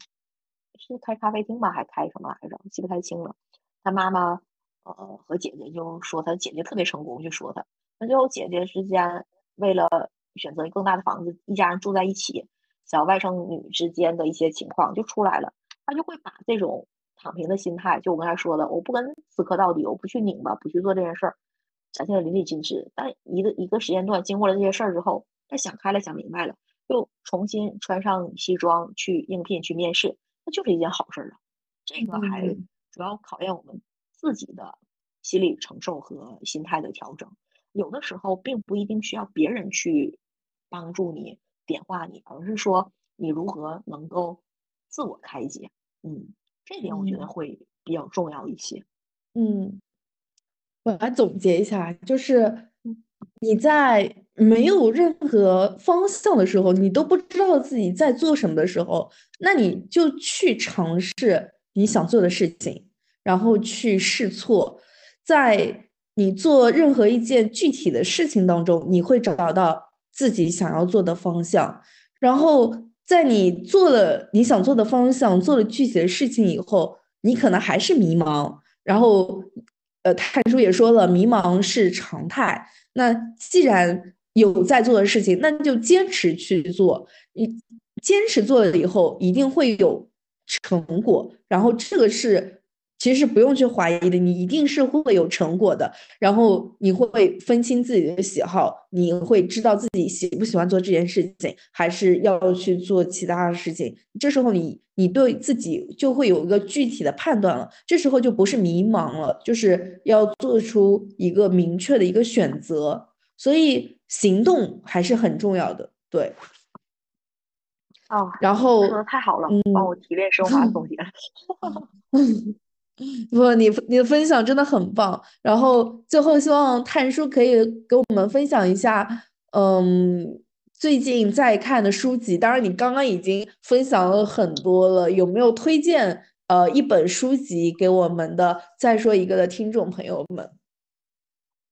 是开咖啡厅吧，还开什么来着？记不太清了。他妈妈呃和姐姐就说他姐姐特别成功，就说他。那最后姐姐之间为了选择更大的房子，一家人住在一起。小外甥女之间的一些情况就出来了，他就会把这种躺平的心态，就我刚才说的，我不跟死磕到底，我不去拧巴，不去做这件事儿，展现的淋漓尽致。但一个一个时间段经过了这些事儿之后，他想开了，想明白了，又重新穿上西装去应聘去面试，那就是一件好事儿了。这个还主要考验我们自己的心理承受和心态的调整。有的时候并不一定需要别人去帮助你。点化你，而是说你如何能够自我开解，嗯，这点我觉得会比较重要一些。嗯，我来总结一下，就是你在没有任何方向的时候，你都不知道自己在做什么的时候，那你就去尝试你想做的事情，然后去试错，在你做任何一件具体的事情当中，你会找到。自己想要做的方向，然后在你做了你想做的方向，做了具体的事情以后，你可能还是迷茫。然后，呃，泰叔也说了，迷茫是常态。那既然有在做的事情，那就坚持去做。你坚持做了以后，一定会有成果。然后这个是。其实不用去怀疑的，你一定是会有成果的。然后你会分清自己的喜好，你会知道自己喜不喜欢做这件事情，还是要去做其他的事情。这时候你你对自己就会有一个具体的判断了。这时候就不是迷茫了，就是要做出一个明确的一个选择。所以行动还是很重要的。对。哦，然后说的太好了，帮我提炼升华总结了。不，你你的分享真的很棒。然后最后希望探叔可以给我们分享一下，嗯，最近在看的书籍。当然，你刚刚已经分享了很多了，有没有推荐呃一本书籍给我们的？再说一个的听众朋友们，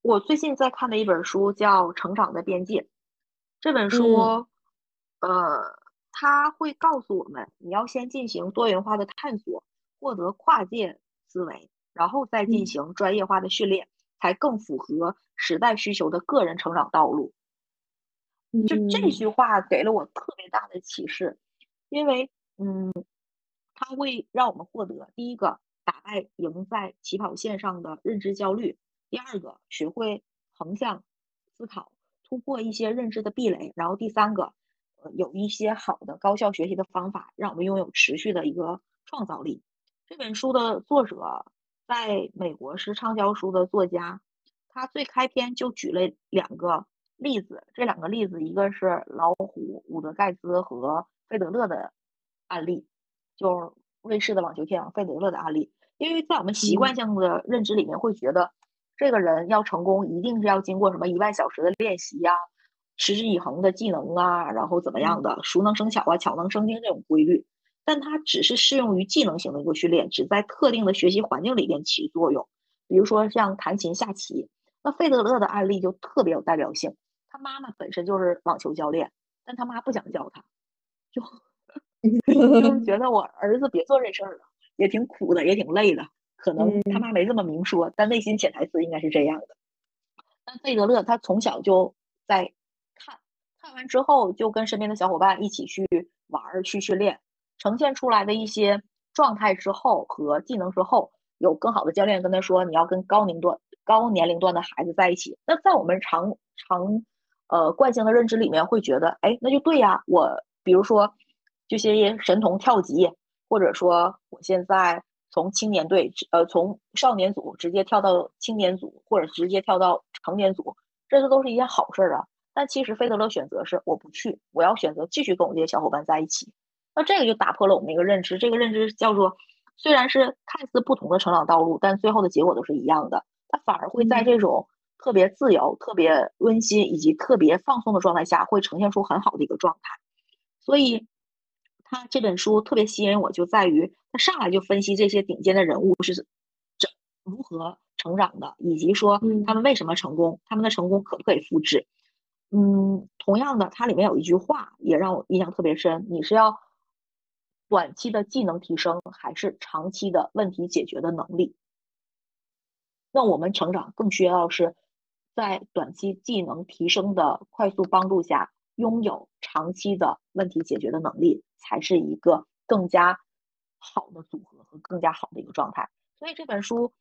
我最近在看的一本书叫《成长的边界》。这本书，呃，它会告诉我们，你要先进行多元化的探索，获得跨界。思维，然后再进行专业化的训练，才更符合时代需求的个人成长道路。就这句话给了我特别大的启示，因为，嗯，它会让我们获得第一个打败赢在起跑线上的认知焦虑，第二个学会横向思考，突破一些认知的壁垒，然后第三个，呃，有一些好的高效学习的方法，让我们拥有持续的一个创造力。这本书的作者在美国是畅销书的作家，他最开篇就举了两个例子，这两个例子一个是老虎伍德盖茨和费德勒的案例，就是瑞士的网球天王费德勒的案例。因为在我们习惯性的认知里面，会觉得这个人要成功，一定是要经过什么一万小时的练习呀，持之以恒的技能啊，然后怎么样的熟能生巧啊，巧能生精这种规律。但它只是适用于技能型的一个训练，只在特定的学习环境里边起作用。比如说像弹琴、下棋，那费德勒的案例就特别有代表性。他妈妈本身就是网球教练，但他妈不想教他，就 就是觉得我儿子别做这事儿了，也挺苦的，也挺累的。可能他妈没这么明说，但内心潜台词应该是这样的。但费德勒他从小就在看，看完之后就跟身边的小伙伴一起去玩去训练。呈现出来的一些状态之后和技能之后，有更好的教练跟他说：“你要跟高龄段、高年龄段的孩子在一起。”那在我们常常呃惯性的认知里面，会觉得：“哎，那就对呀，我比如说这些神童跳级，或者说我现在从青年队呃从少年组直接跳到青年组，或者直接跳到成年组，这些都是一件好事啊。但其实费德勒选择是我不去，我要选择继续跟我这些小伙伴在一起。那这个就打破了我们一个认知，这个认知叫做虽然是看似不同的成长道路，但最后的结果都是一样的。他反而会在这种特别自由、特别温馨以及特别放松的状态下，会呈现出很好的一个状态。所以，他这本书特别吸引我，就在于他上来就分析这些顶尖的人物是怎如何成长的，以及说他们为什么成功，他们的成功可不可以复制。嗯，同样的，它里面有一句话也让我印象特别深。你是要短期的技能提升，还是长期的问题解决的能力？那我们成长更需要是在短期技能提升的快速帮助下，拥有长期的问题解决的能力，才是一个更加好的组合和更加好的一个状态。所以这本书，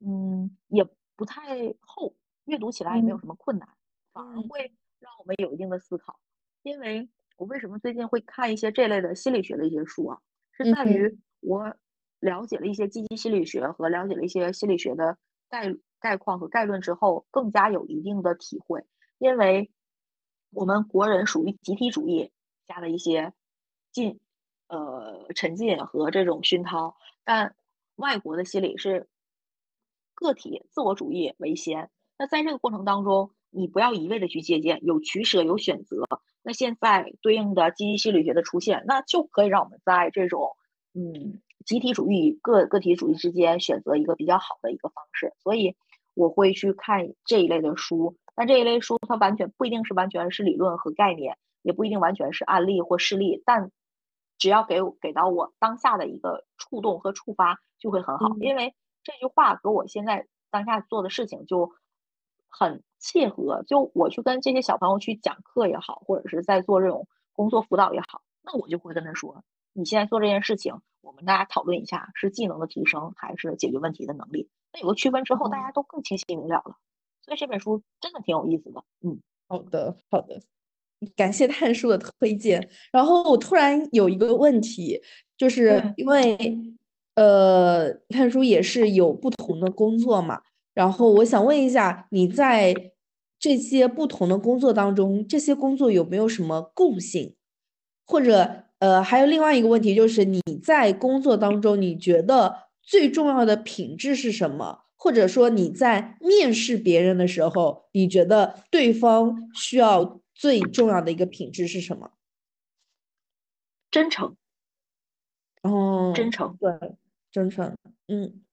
嗯，也不太厚，阅读起来也没有什么困难，反而会。让我们有一定的思考，因为我为什么最近会看一些这类的心理学的一些书啊？是在于我了解了一些积极心理学和了解了一些心理学的概概况和概论之后，更加有一定的体会。因为我们国人属于集体主义下的一些进呃沉浸和这种熏陶，但外国的心理是个体自我主义为先。那在这个过程当中，你不要一味的去借鉴，有取舍，有选择。那现在对应的积极心理学的出现，那就可以让我们在这种嗯集体主义与个个体主义之间选择一个比较好的一个方式。所以我会去看这一类的书，但这一类书它完全不一定是完全是理论和概念，也不一定完全是案例或事例，但只要给给到我当下的一个触动和触发，就会很好。因为这句话和我现在当下做的事情就。很契合，就我去跟这些小朋友去讲课也好，或者是在做这种工作辅导也好，那我就会跟他说：你现在做这件事情，我们大家讨论一下，是技能的提升还是解决问题的能力？那有个区分之后，大家都更清晰明了了。所以这本书真的挺有意思的。嗯，好的，好的，感谢探叔的推荐。然后我突然有一个问题，就是因为呃，探叔也是有不同的工作嘛。然后我想问一下，你在这些不同的工作当中，这些工作有没有什么共性？或者，呃，还有另外一个问题，就是你在工作当中，你觉得最重要的品质是什么？或者说你在面试别人的时候，你觉得对方需要最重要的一个品质是什么？真诚。哦，真诚，对，真诚，嗯。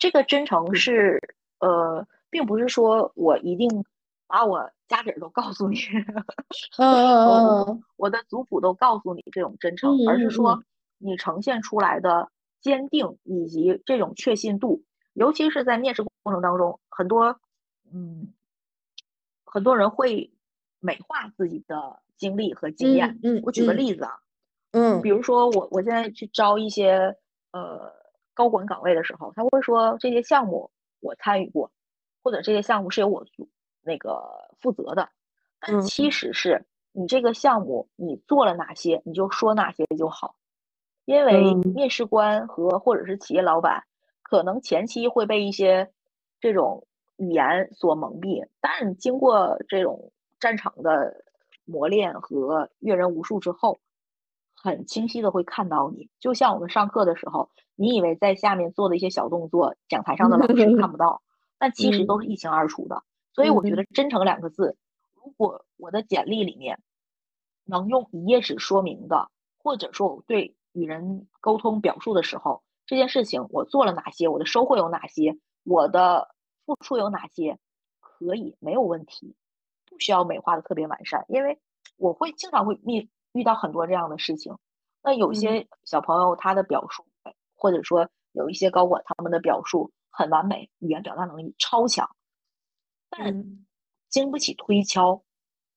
这个真诚是，呃，并不是说我一定把我家底儿都告诉你，嗯我的族谱都告诉你这种真诚，而是说你呈现出来的坚定以及这种确信度，尤其是在面试过程当中，很多，嗯，很多人会美化自己的经历和经验。嗯，我举个例子啊，嗯，比如说我我现在去招一些，呃。高管岗位的时候，他会说这些项目我参与过，或者这些项目是由我那个负责的。但其实是你这个项目你做了哪些，你就说哪些就好。因为面试官和或者是企业老板，可能前期会被一些这种语言所蒙蔽，但经过这种战场的磨练和阅人无数之后。很清晰的会看到你，就像我们上课的时候，你以为在下面做的一些小动作，讲台上的老师看不到，但其实都是一清二楚的。所以我觉得“真诚”两个字，如果我的简历里面能用一页纸说明的，或者说我对与人沟通表述的时候，这件事情我做了哪些，我的收获有哪些，我的付出有哪些，可以没有问题，不需要美化的特别完善，因为我会经常会遇。遇到很多这样的事情，那有些小朋友他的表述，或者说有一些高管他们的表述很完美，语言表达能力超强，但经不起推敲，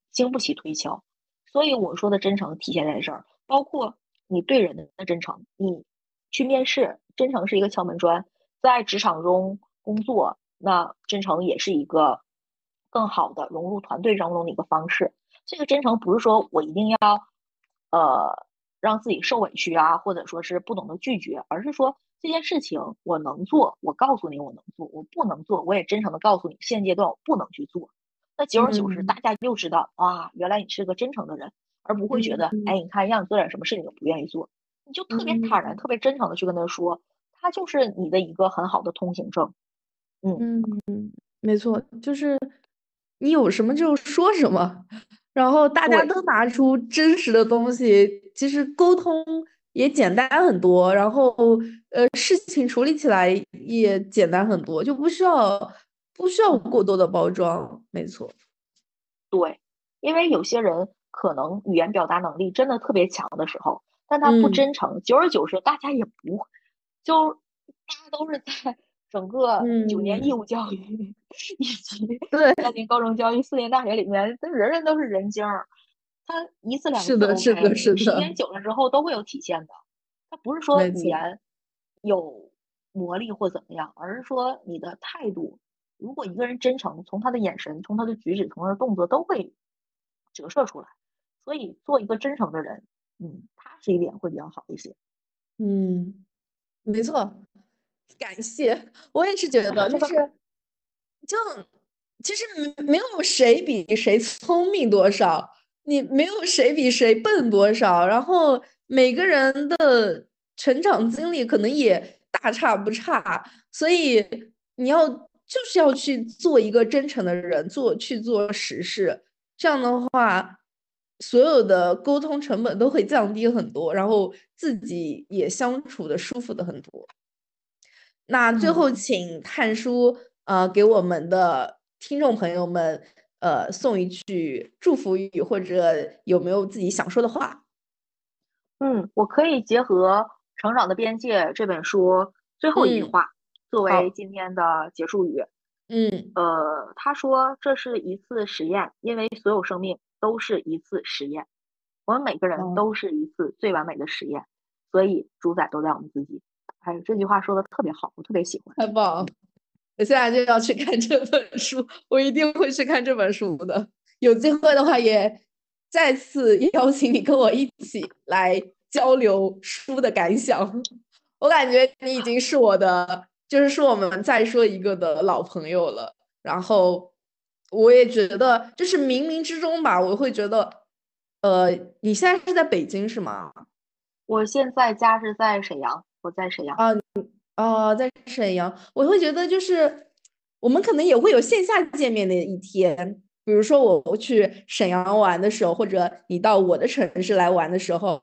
经不起推敲。所以我说的真诚体现在这儿，包括你对人的真诚，你去面试，真诚是一个敲门砖，在职场中工作，那真诚也是一个更好的融入团队当中的一个方式。这个真诚不是说我一定要。呃让自己受委屈啊，或者说是不懂得拒绝，而是说这件事情我能做，我告诉你我能做，我不能做，我也真诚的告诉你，现阶段我不能去做。那久而久之，大家就知道啊，原来你是个真诚的人，而不会觉得，哎，你看让你做点什么事情都不愿意做，你就特别坦然、特别真诚的去跟他说，他就是你的一个很好的通行证。嗯嗯，没错，就是你有什么就说什么，然后大家都拿出真实的东西，其实沟通也简单很多，然后呃，事情处理起来也简单很多，就不需要。不需要过多的包装，没错。对，因为有些人可能语言表达能力真的特别强的时候，但他不真诚，久而久之，大家也不就大家都是在整个九年义务教育以及 对家庭高中教育四年大学里面，人人都是人精儿，他一次两次是的，是的，是的，时间久了之后都会有体现的。他不是说语言有魔力或怎么样，而是说你的态度。如果一个人真诚，从他的眼神、从他的举止、从他的动作都会折射出来。所以，做一个真诚的人，嗯，踏实一点会比较好一些。嗯，没错，感谢。我也是觉得，就是，就其实没有谁比谁聪明多少，你没有谁比谁笨多少，然后每个人的成长经历可能也大差不差，所以你要。就是要去做一个真诚的人，做去做实事，这样的话，所有的沟通成本都会降低很多，然后自己也相处的舒服的很多。那最后，请探叔呃给我们的听众朋友们呃送一句祝福语，或者有没有自己想说的话？嗯，我可以结合《成长的边界》这本书最后一句话。作为今天的结束语，嗯，呃，他说这是一次实验，因为所有生命都是一次实验，我们每个人都是一次最完美的实验，所以主宰都在我们自己。哎，这句话说的特别好，我特别喜欢，太棒了！我现在就要去看这本书，我一定会去看这本书的。有机会的话，也再次邀请你跟我一起来交流书的感想。我感觉你已经是我的。就是是，我们再说一个的老朋友了。然后，我也觉得，就是冥冥之中吧，我会觉得，呃，你现在是在北京是吗？我现在家是在沈阳，我在沈阳。啊啊，在沈阳，我会觉得，就是我们可能也会有线下见面的一天。比如说，我去沈阳玩的时候，或者你到我的城市来玩的时候，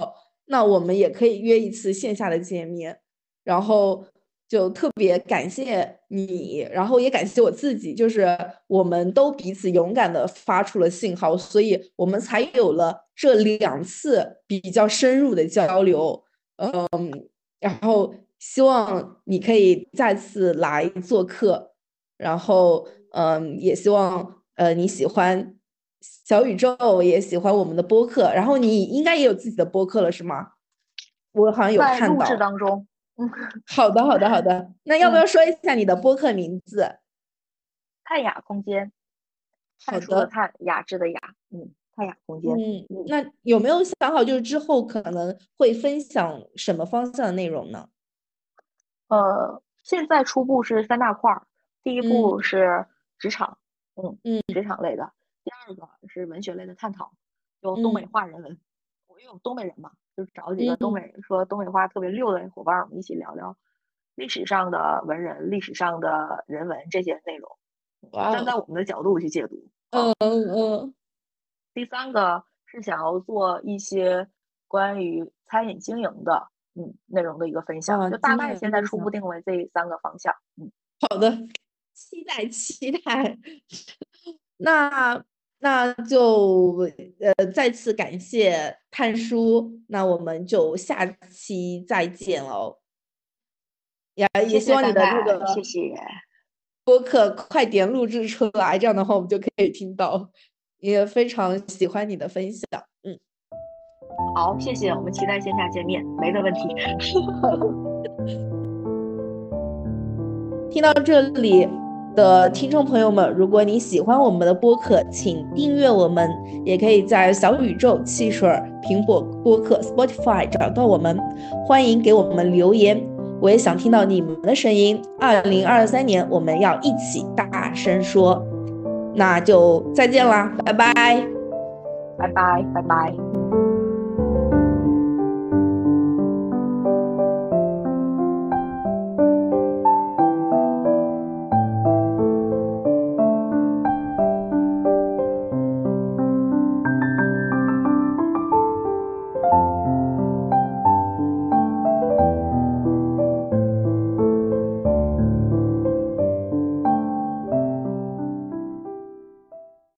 那我们也可以约一次线下的见面。然后。就特别感谢你，然后也感谢我自己，就是我们都彼此勇敢的发出了信号，所以我们才有了这两次比较深入的交流。嗯，然后希望你可以再次来做客，然后嗯，也希望呃你喜欢小宇宙，也喜欢我们的播客，然后你应该也有自己的播客了，是吗？我好像有看到。录制当中。好的，好的，好的。那要不要说一下你的播客名字？泰雅空间。好的，泰雅致的雅，嗯，泰雅空间。嗯，那有没有想好，就是之后可能会分享什么方向的内容呢？呃，现在初步是三大块儿，第一步是职场，嗯嗯，职场类的；第二个是文学类的探讨，有东北话人文，我有东北人嘛。就找几个东北说东北话特别溜的伙伴，我们一起聊聊历史上的文人、历史上的人文这些内容，站在我们的角度去解读。嗯嗯嗯。第三个是想要做一些关于餐饮经营的嗯内容的一个分享，就大概现在初步定为这三个方向。嗯，好的，期待期待。那。那就呃再次感谢探叔，那我们就下期再见喽。也也希望你的那个谢谢播客快点录制出来，这样的话我们就可以听到。也非常喜欢你的分享，嗯，好，谢谢，我们期待线下见面，没的问题。听到这里。的听众朋友们，如果你喜欢我们的播客，请订阅我们，也可以在小宇宙、汽水、苹果播客、Spotify 找到我们。欢迎给我们留言，我也想听到你们的声音。二零二三年，我们要一起大声说，那就再见啦，拜拜，拜拜，拜拜。